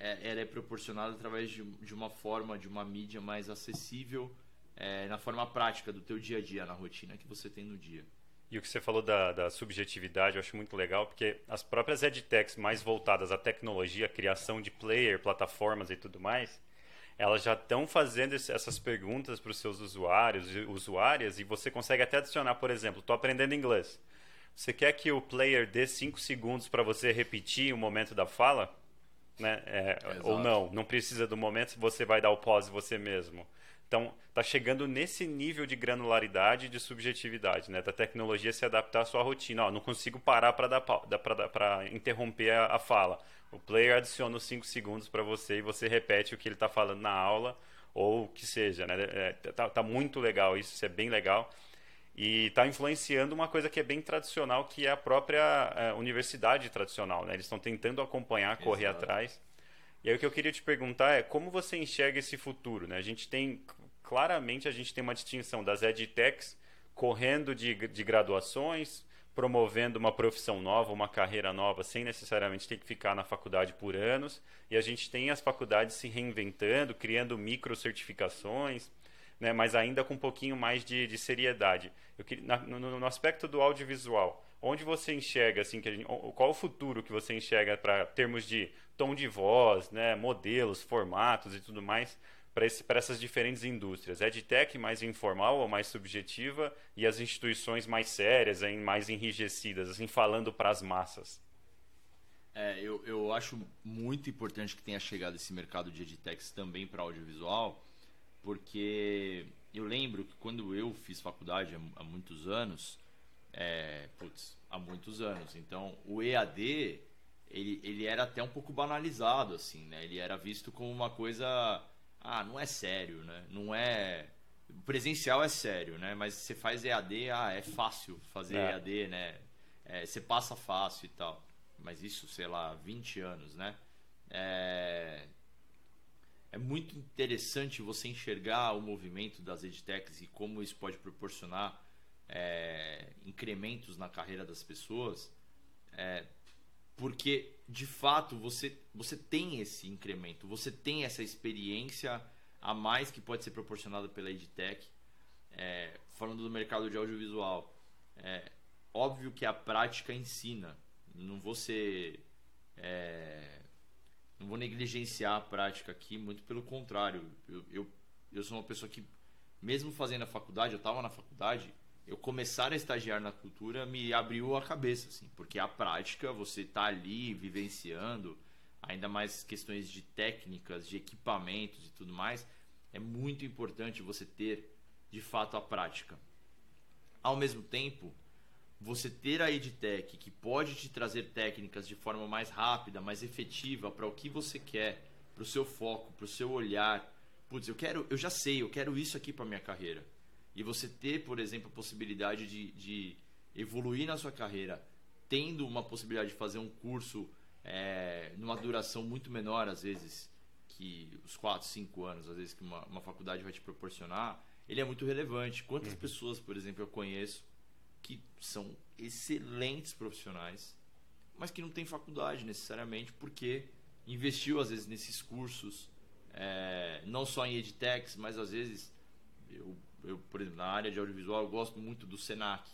é, ela é proporcionada através de, de, uma forma, de uma mídia mais acessível é, na forma prática do teu dia a dia, na rotina que você tem no dia. E o que você falou da, da, subjetividade, eu acho muito legal, porque as próprias edtechs mais voltadas à tecnologia, criação de player, plataformas e tudo mais, elas já estão fazendo essas perguntas para os seus usuários e usuárias e você consegue até adicionar, por exemplo, estou aprendendo inglês. Você quer que o player dê 5 segundos para você repetir o momento da fala? Né? É, ou não, não precisa do momento, você vai dar o pause você mesmo. Então, está chegando nesse nível de granularidade e de subjetividade, né? da tecnologia se adaptar à sua rotina. Ó, não consigo parar para interromper a, a fala. O player adiciona os 5 segundos para você e você repete o que ele está falando na aula ou o que seja. Né? É, tá, tá, muito legal isso, isso é bem legal. E está influenciando uma coisa que é bem tradicional, que é a própria é, universidade tradicional. Né? Eles estão tentando acompanhar, correr Exato. atrás. E aí o que eu queria te perguntar é como você enxerga esse futuro? Né? A gente tem, claramente, a gente tem uma distinção das edtechs correndo de, de graduações, promovendo uma profissão nova, uma carreira nova, sem necessariamente ter que ficar na faculdade por anos. E a gente tem as faculdades se reinventando, criando micro certificações, né, mas ainda com um pouquinho mais de, de seriedade. Eu, na, no, no, aspecto do audiovisual, onde você enxerga, assim, que gente, qual o futuro que você enxerga para termos de tom de voz, né, modelos, formatos e tudo mais? para essas diferentes indústrias? EdTech mais informal ou mais subjetiva e as instituições mais sérias, hein, mais enrijecidas, assim, falando para as massas? É, eu, eu acho muito importante que tenha chegado esse mercado de edtechs também para audiovisual, porque eu lembro que quando eu fiz faculdade há, muitos anos, é, putz, há muitos anos, então o EAD ele, ele era até um pouco banalizado, assim, né? Ele era visto como uma coisa ah, não é sério, né? Não é. Presencial é sério, né? Mas você faz EAD, ah, é fácil fazer é. EAD, né? É, você passa fácil e tal. Mas isso, sei lá, 20 anos, né? É, é muito interessante você enxergar o movimento das edtechs e como isso pode proporcionar é, incrementos na carreira das pessoas, é, porque de fato você, você tem esse incremento, você tem essa experiência a mais que pode ser proporcionada pela EdTech. É, falando do mercado de audiovisual, é óbvio que a prática ensina, não vou ser. É, não vou negligenciar a prática aqui, muito pelo contrário. Eu, eu, eu sou uma pessoa que, mesmo fazendo a faculdade, eu estava na faculdade, eu começar a estagiar na cultura me abriu a cabeça, assim, porque a prática, você tá ali vivenciando, ainda mais questões de técnicas, de equipamentos e tudo mais, é muito importante você ter de fato a prática. Ao mesmo tempo, você ter a EdTech que pode te trazer técnicas de forma mais rápida, mais efetiva para o que você quer, para o seu foco, para o seu olhar. Putz, eu quero, eu já sei, eu quero isso aqui para minha carreira. E você ter, por exemplo, a possibilidade de, de evoluir na sua carreira, tendo uma possibilidade de fazer um curso é, numa duração muito menor, às vezes, que os 4, 5 anos, às vezes, que uma, uma faculdade vai te proporcionar, ele é muito relevante. Quantas uhum. pessoas, por exemplo, eu conheço que são excelentes profissionais, mas que não têm faculdade necessariamente, porque investiu às vezes nesses cursos, é, não só em edtechs, mas às vezes eu, eu, por exemplo, na área de audiovisual, eu gosto muito do Senac,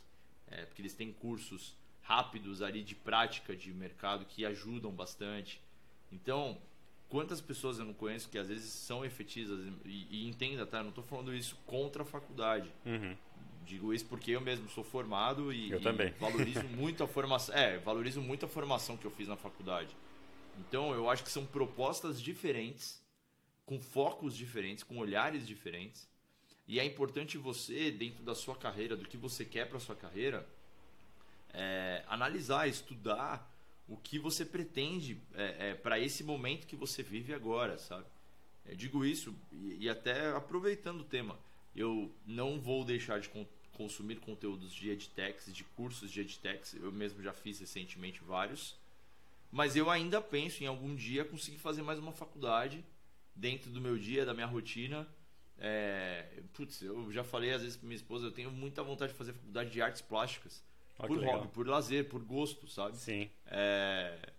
é, porque eles têm cursos rápidos ali de prática de mercado que ajudam bastante. Então, quantas pessoas eu não conheço que às vezes são efetivas e, e entenda, tá? Eu não estou falando isso contra a faculdade. Uhum. Digo isso porque eu mesmo sou formado e, eu também. E valorizo muito a formação. É, valorizo muito a formação que eu fiz na faculdade. Então eu acho que são propostas diferentes, com focos diferentes, com olhares diferentes. E é importante você, dentro da sua carreira, do que você quer para sua carreira, é, analisar, estudar o que você pretende é, é, para esse momento que você vive agora, sabe? Eu digo isso e, e até aproveitando o tema, eu não vou deixar de consumir conteúdos de edtechs, de cursos de edtechs. Eu mesmo já fiz recentemente vários. Mas eu ainda penso em algum dia conseguir fazer mais uma faculdade dentro do meu dia, da minha rotina. É, putz, eu já falei às vezes para minha esposa, eu tenho muita vontade de fazer faculdade de artes plásticas. Oh, por hobby, por lazer, por gosto, sabe? Sim. É,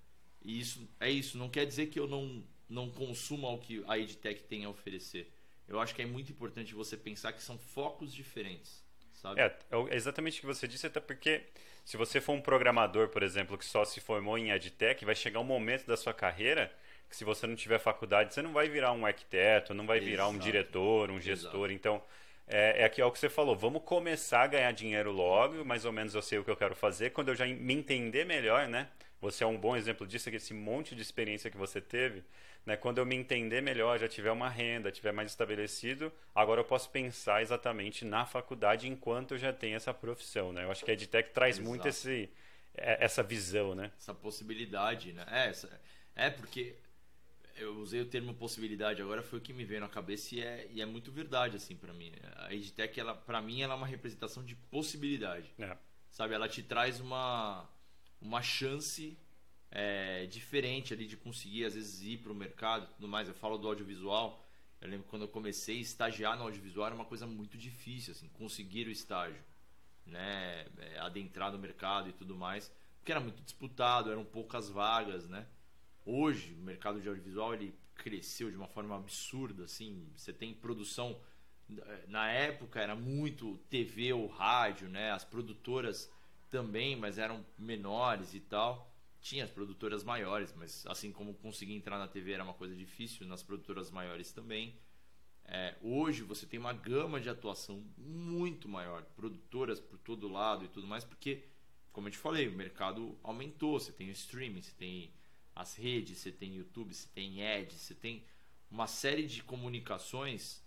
e isso é isso. Não quer dizer que eu não, não consuma o que a EdTech tem a oferecer. Eu acho que é muito importante você pensar que são focos diferentes sabe? É, é exatamente o que você disse, até porque se você for um programador, por exemplo, que só se formou em EdTech, vai chegar um momento da sua carreira que se você não tiver faculdade, você não vai virar um arquiteto, não vai virar Exato. um diretor, um gestor. Exato. Então, é, é, aqui, é o que você falou, vamos começar a ganhar dinheiro logo, mais ou menos eu sei o que eu quero fazer. Quando eu já me entender melhor, né? Você é um bom exemplo disso, que esse monte de experiência que você teve, né, quando eu me entender melhor, já tiver uma renda, tiver mais estabelecido, agora eu posso pensar exatamente na faculdade enquanto eu já tenho essa profissão, né? Eu acho que a EdTech traz Exato. muito esse, é, essa visão, né? Essa possibilidade, né? É, essa, é porque eu usei o termo possibilidade agora foi o que me veio na cabeça e é, e é muito verdade assim para mim. A EdTech ela para mim ela é uma representação de possibilidade. É. Sabe, ela te traz uma uma chance é, diferente ali de conseguir às vezes ir para o mercado e tudo mais. Eu falo do audiovisual. Eu lembro quando eu comecei a estagiar no audiovisual era uma coisa muito difícil, assim, conseguir o estágio, né, é, adentrar no mercado e tudo mais, porque era muito disputado, eram poucas vagas, né. Hoje o mercado de audiovisual ele cresceu de uma forma absurda, assim, você tem produção na época era muito TV ou rádio, né, as produtoras também, mas eram menores e tal tinha as produtoras maiores, mas assim como conseguir entrar na TV era uma coisa difícil, nas produtoras maiores também. É, hoje você tem uma gama de atuação muito maior, produtoras por todo lado e tudo mais, porque, como eu te falei, o mercado aumentou. Você tem o streaming, você tem as redes, você tem YouTube, você tem ads, você tem uma série de comunicações.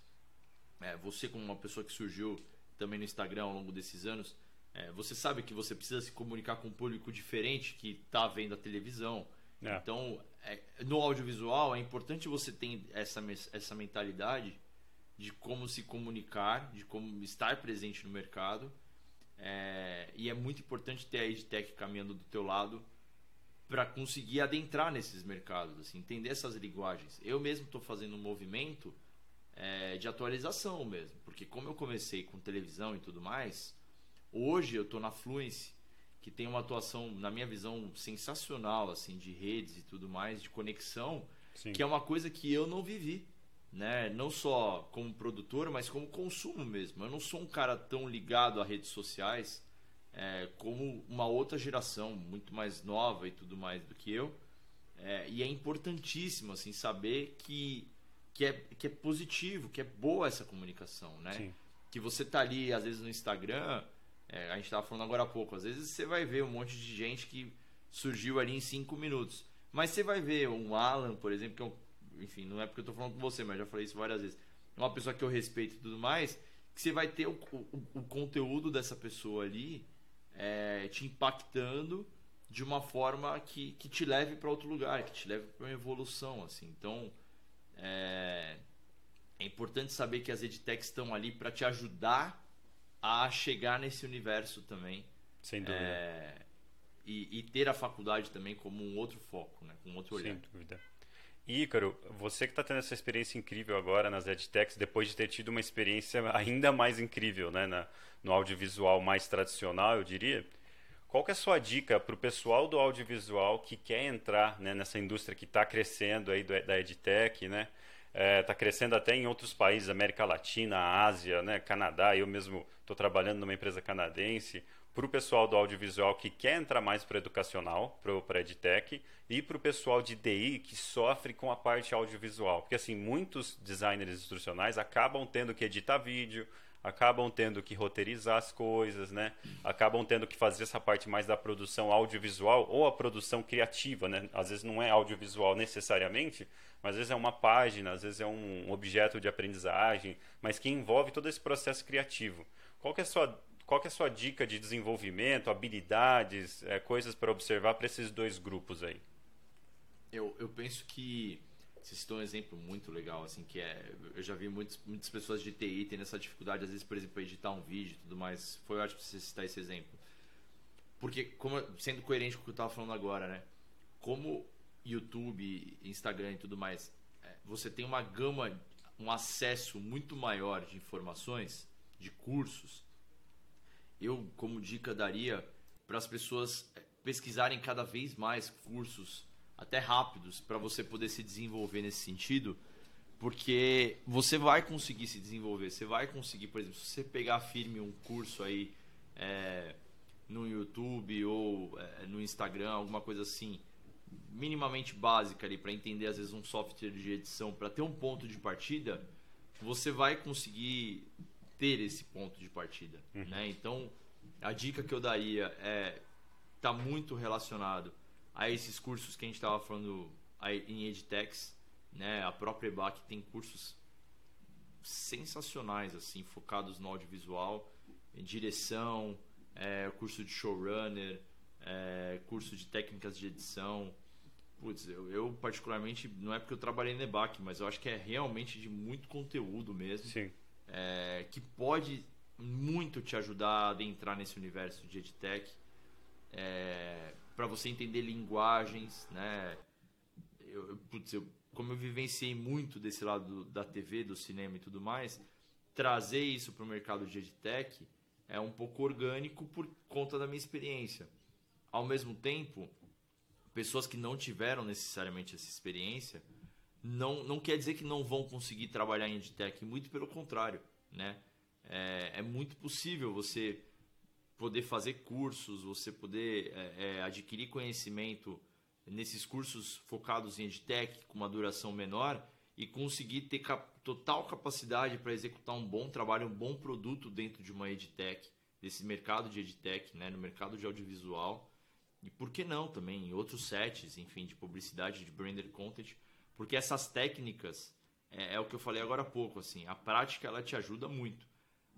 É, você, como uma pessoa que surgiu também no Instagram ao longo desses anos, é, você sabe que você precisa se comunicar com um público diferente que está vendo a televisão. É. Então, é, no audiovisual, é importante você ter essa, essa mentalidade de como se comunicar, de como estar presente no mercado. É, e é muito importante ter a EdTech caminhando do teu lado para conseguir adentrar nesses mercados, assim, entender essas linguagens. Eu mesmo estou fazendo um movimento é, de atualização mesmo, porque como eu comecei com televisão e tudo mais, Hoje eu estou na Fluence, que tem uma atuação, na minha visão, sensacional, assim, de redes e tudo mais, de conexão, Sim. que é uma coisa que eu não vivi. Né? Não só como produtor, mas como consumo mesmo. Eu não sou um cara tão ligado a redes sociais é, como uma outra geração, muito mais nova e tudo mais do que eu. É, e é importantíssimo assim saber que, que, é, que é positivo, que é boa essa comunicação, né? Sim. Que você tá ali, às vezes, no Instagram, é, a gente estava falando agora há pouco, às vezes você vai ver um monte de gente que surgiu ali em cinco minutos. Mas você vai ver um Alan, por exemplo, que é um, enfim, não é porque eu estou falando com você, mas já falei isso várias vezes. Uma pessoa que eu respeito e tudo mais, que você vai ter o, o, o conteúdo dessa pessoa ali é, te impactando de uma forma que, que te leve para outro lugar, que te leve para uma evolução, assim. Então, é, é importante saber que as edtechs estão ali para te ajudar a chegar nesse universo também. Sem dúvida. É, e, e, ter a faculdade também como um outro foco, né? com um outro olhar. Sem dúvida. Ícaro, você que está tendo essa experiência incrível agora nas EdTechs, depois de ter tido uma experiência ainda mais incrível né, na, no audiovisual mais tradicional, eu diria, qual que é a sua dica para o pessoal do audiovisual que quer entrar né, nessa indústria que está crescendo aí do, da EdTech, né? Está é, tá crescendo até em outros países, América Latina, Ásia, né, Canadá. Eu mesmo estou trabalhando numa empresa canadense. Para o pessoal do audiovisual que quer entrar mais para educacional, para EdTech, e para o pessoal de DI que sofre com a parte audiovisual. Porque assim, muitos designers instrucionais acabam tendo que editar vídeo, acabam tendo que roteirizar as coisas, né? Acabam tendo que fazer essa parte mais da produção audiovisual ou a produção criativa, né? Às vezes não é audiovisual necessariamente, mas às vezes é uma página, às vezes é um objeto de aprendizagem, mas que envolve todo esse processo criativo. Qual que é a sua qual que é a sua dica de desenvolvimento, habilidades, é, coisas para observar para esses dois grupos aí? Eu, eu penso que você citou um exemplo muito legal, assim, que é. Eu já vi muitos, muitas pessoas de TI tendo essa dificuldade, às vezes, por exemplo, editar um vídeo e tudo mais. Foi ótimo você citar esse exemplo. Porque, como, sendo coerente com o que eu estava falando agora, né? Como YouTube, Instagram e tudo mais, é, você tem uma gama, um acesso muito maior de informações, de cursos. Eu, como dica, daria para as pessoas é, pesquisarem cada vez mais cursos até rápidos para você poder se desenvolver nesse sentido, porque você vai conseguir se desenvolver, você vai conseguir, por exemplo, se você pegar firme um curso aí é, no YouTube ou é, no Instagram, alguma coisa assim, minimamente básica ali para entender às vezes um software de edição, para ter um ponto de partida, você vai conseguir ter esse ponto de partida, uhum. né? Então, a dica que eu daria é tá muito relacionado a esses cursos que a gente estava falando em EdTechs, né? A própria EBAC tem cursos sensacionais, assim, focados no audiovisual, em direção, é, curso de showrunner, é, curso de técnicas de edição. Putz, eu, eu, particularmente, não é porque eu trabalhei na EBAC, mas eu acho que é realmente de muito conteúdo mesmo. Sim. É, que pode muito te ajudar a adentrar nesse universo de EdTech. É, para você entender linguagens, né? Eu, putz, eu, como eu vivenciei muito desse lado da TV, do cinema e tudo mais, trazer isso para o mercado de edtech é um pouco orgânico por conta da minha experiência. Ao mesmo tempo, pessoas que não tiveram necessariamente essa experiência, não, não quer dizer que não vão conseguir trabalhar em edtech, muito pelo contrário, né? É, é muito possível você poder fazer cursos, você poder é, é, adquirir conhecimento nesses cursos focados em EdTech com uma duração menor e conseguir ter cap total capacidade para executar um bom trabalho, um bom produto dentro de uma EdTech, desse mercado de EdTech, né, no mercado de audiovisual. E por que não também em outros sets, enfim, de publicidade, de branded content, porque essas técnicas é, é o que eu falei agora há pouco, assim, a prática ela te ajuda muito.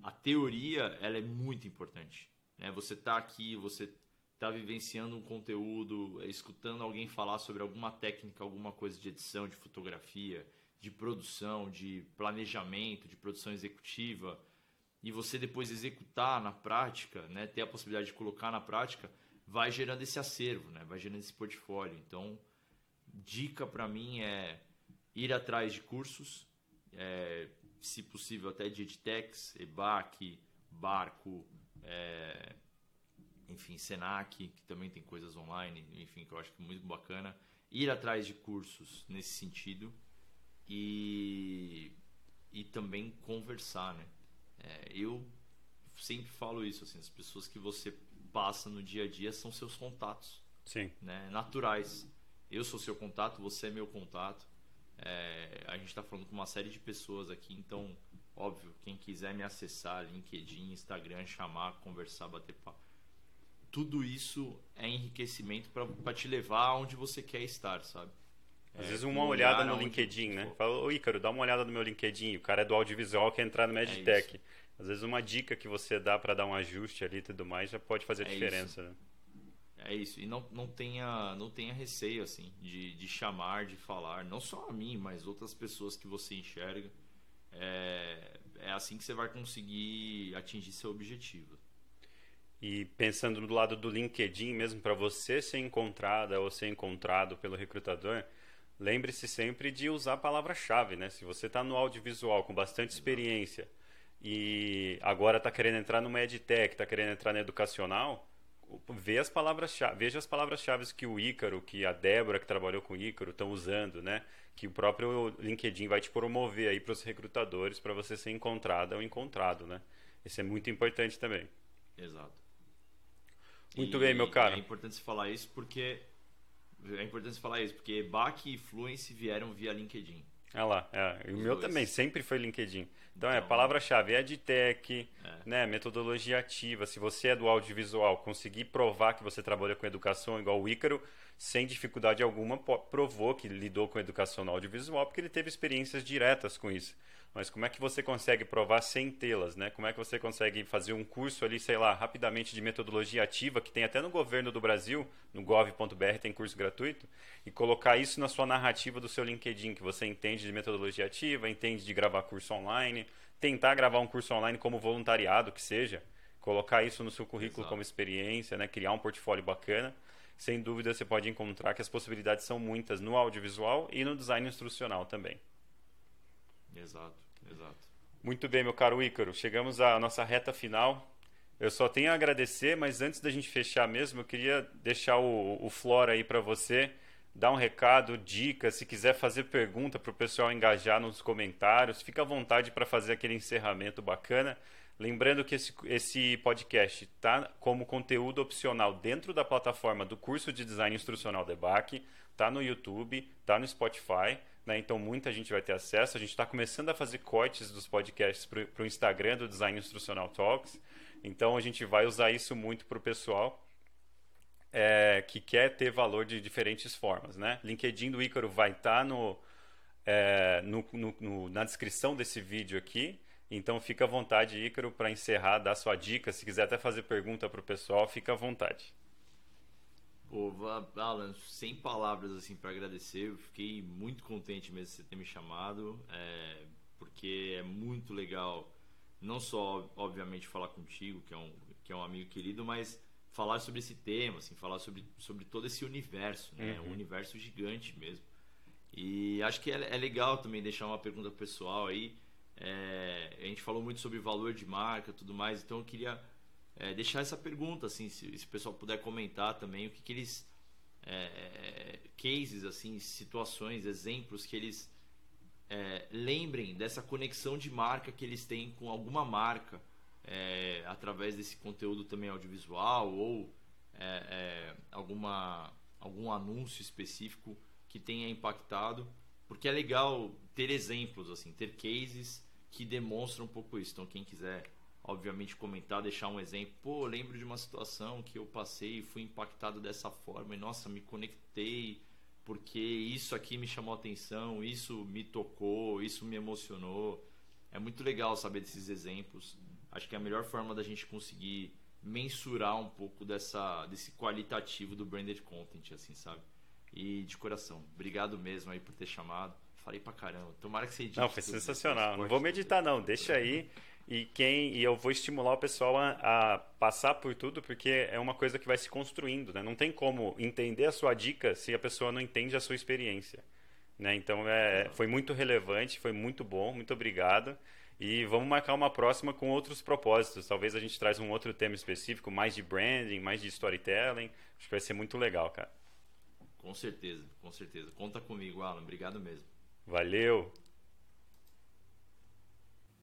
A teoria ela é muito importante. Né? Você está aqui, você está vivenciando um conteúdo, é, escutando alguém falar sobre alguma técnica, alguma coisa de edição, de fotografia, de produção, de planejamento, de produção executiva, e você depois executar na prática, né, ter a possibilidade de colocar na prática, vai gerando esse acervo, né, vai gerando esse portfólio. Então, dica para mim é ir atrás de cursos, é, se possível até de edtechs, EBAC, Barco, é, enfim, Senac, que também tem coisas online, enfim, que eu acho que é muito bacana. Ir atrás de cursos nesse sentido e, e também conversar, né? É, eu sempre falo isso, assim, as pessoas que você passa no dia a dia são seus contatos. Sim. Né, naturais. Eu sou seu contato, você é meu contato. É, a gente está falando com uma série de pessoas aqui, então, óbvio, quem quiser me acessar, LinkedIn, Instagram, chamar, conversar, bater papo. Tudo isso é enriquecimento para te levar aonde você quer estar, sabe? Às é, vezes uma olhada no LinkedIn, né? Fala, ô Ícaro, dá uma olhada no meu LinkedIn. O cara é do audiovisual, quer entrar no é Meditech. É Às vezes uma dica que você dá para dar um ajuste ali e tudo mais já pode fazer é diferença, isso. né? É isso. E não, não, tenha, não tenha receio, assim, de, de chamar, de falar. Não só a mim, mas outras pessoas que você enxerga. É, é assim que você vai conseguir atingir seu objetivo. E pensando do lado do LinkedIn, mesmo para você ser encontrada ou ser encontrado pelo recrutador, lembre-se sempre de usar a palavra-chave, né? Se você está no audiovisual com bastante experiência e agora está querendo entrar no EdTech, está querendo entrar no educacional, vê as palavras-chave, veja as palavras-chave que o Ícaro, que a Débora que trabalhou com o Ícaro estão usando, né? Que o próprio LinkedIn vai te promover aí para os recrutadores para você ser encontrada ou encontrado, né? Isso é muito importante também. Exato. Muito e bem, meu caro. É importante você falar isso porque é importante falar isso porque BAC e Fluence vieram via LinkedIn. Olha lá, é. o meu dois. também sempre foi LinkedIn. Então, é, então é palavra-chave, EdTech, é. né, metodologia ativa. Se você é do audiovisual, conseguir provar que você trabalha com educação igual o Ícaro, sem dificuldade alguma, provou que lidou com educação no audiovisual, porque ele teve experiências diretas com isso. Mas como é que você consegue provar sem tê-las, né? Como é que você consegue fazer um curso ali, sei lá, rapidamente de metodologia ativa, que tem até no governo do Brasil, no gov.br tem curso gratuito, e colocar isso na sua narrativa do seu LinkedIn, que você entende de metodologia ativa, entende de gravar curso online, tentar gravar um curso online como voluntariado que seja, colocar isso no seu currículo Exato. como experiência, né? Criar um portfólio bacana. Sem dúvida você pode encontrar que as possibilidades são muitas no audiovisual e no design instrucional também. Exato, exato. Muito bem, meu caro Ícaro. Chegamos à nossa reta final. Eu só tenho a agradecer, mas antes da gente fechar mesmo, eu queria deixar o, o Flora aí para você, dar um recado, dica, se quiser fazer pergunta para o pessoal engajar nos comentários, fica à vontade para fazer aquele encerramento bacana. Lembrando que esse, esse podcast está como conteúdo opcional dentro da plataforma do curso de design instrucional DEBAC, está no YouTube, está no Spotify. Né? Então muita gente vai ter acesso. A gente está começando a fazer cortes dos podcasts para o Instagram do Design Instrucional Talks. Então a gente vai usar isso muito para o pessoal é, que quer ter valor de diferentes formas. Né? LinkedIn do Ícaro vai estar tá no, é, no, no, no, na descrição desse vídeo aqui. Então fica à vontade, Ícaro, para encerrar, dar sua dica. Se quiser até fazer pergunta para o pessoal, fica à vontade. Pô, Alan, sem palavras assim para agradecer, eu fiquei muito contente mesmo de você ter me chamado, é, porque é muito legal, não só obviamente falar contigo, que é um que é um amigo querido, mas falar sobre esse tema, assim, falar sobre, sobre todo esse universo, né? Uhum. Um universo gigante mesmo. E acho que é, é legal também deixar uma pergunta pessoal aí. É, a gente falou muito sobre valor de marca, tudo mais, então eu queria é, deixar essa pergunta, assim, se, se, o pessoal puder comentar também o que, que eles. É, cases, assim, situações, exemplos que eles é, lembrem dessa conexão de marca que eles têm com alguma marca é, através desse conteúdo também audiovisual ou é, é, alguma, algum anúncio específico que tenha impactado, porque é legal ter exemplos, assim, ter cases que demonstram um pouco isso. Então, quem quiser obviamente comentar, deixar um exemplo. Pô, lembro de uma situação que eu passei e fui impactado dessa forma e nossa, me conectei porque isso aqui me chamou atenção, isso me tocou, isso me emocionou. É muito legal saber desses exemplos. Acho que é a melhor forma da gente conseguir mensurar um pouco dessa desse qualitativo do branded content, assim, sabe? E de coração, obrigado mesmo aí por ter chamado. Falei pra caramba. Tomara que você edite. Não, foi sensacional. Não vou meditar não, deixa aí. E quem e eu vou estimular o pessoal a, a, passar por tudo porque é uma coisa que vai se construindo né? não tem como entender a sua dica se a pessoa não entende a sua experiência né? então é, foi muito relevante foi muito bom muito obrigado E vamos marcar uma próxima com outros propósitos. Talvez a gente traz um outro tema específico, mais de branding, mais de storytelling. Acho que vai ser muito legal, cara. Com certeza, com certeza. Conta comigo, Alan. Obrigado mesmo. Valeu!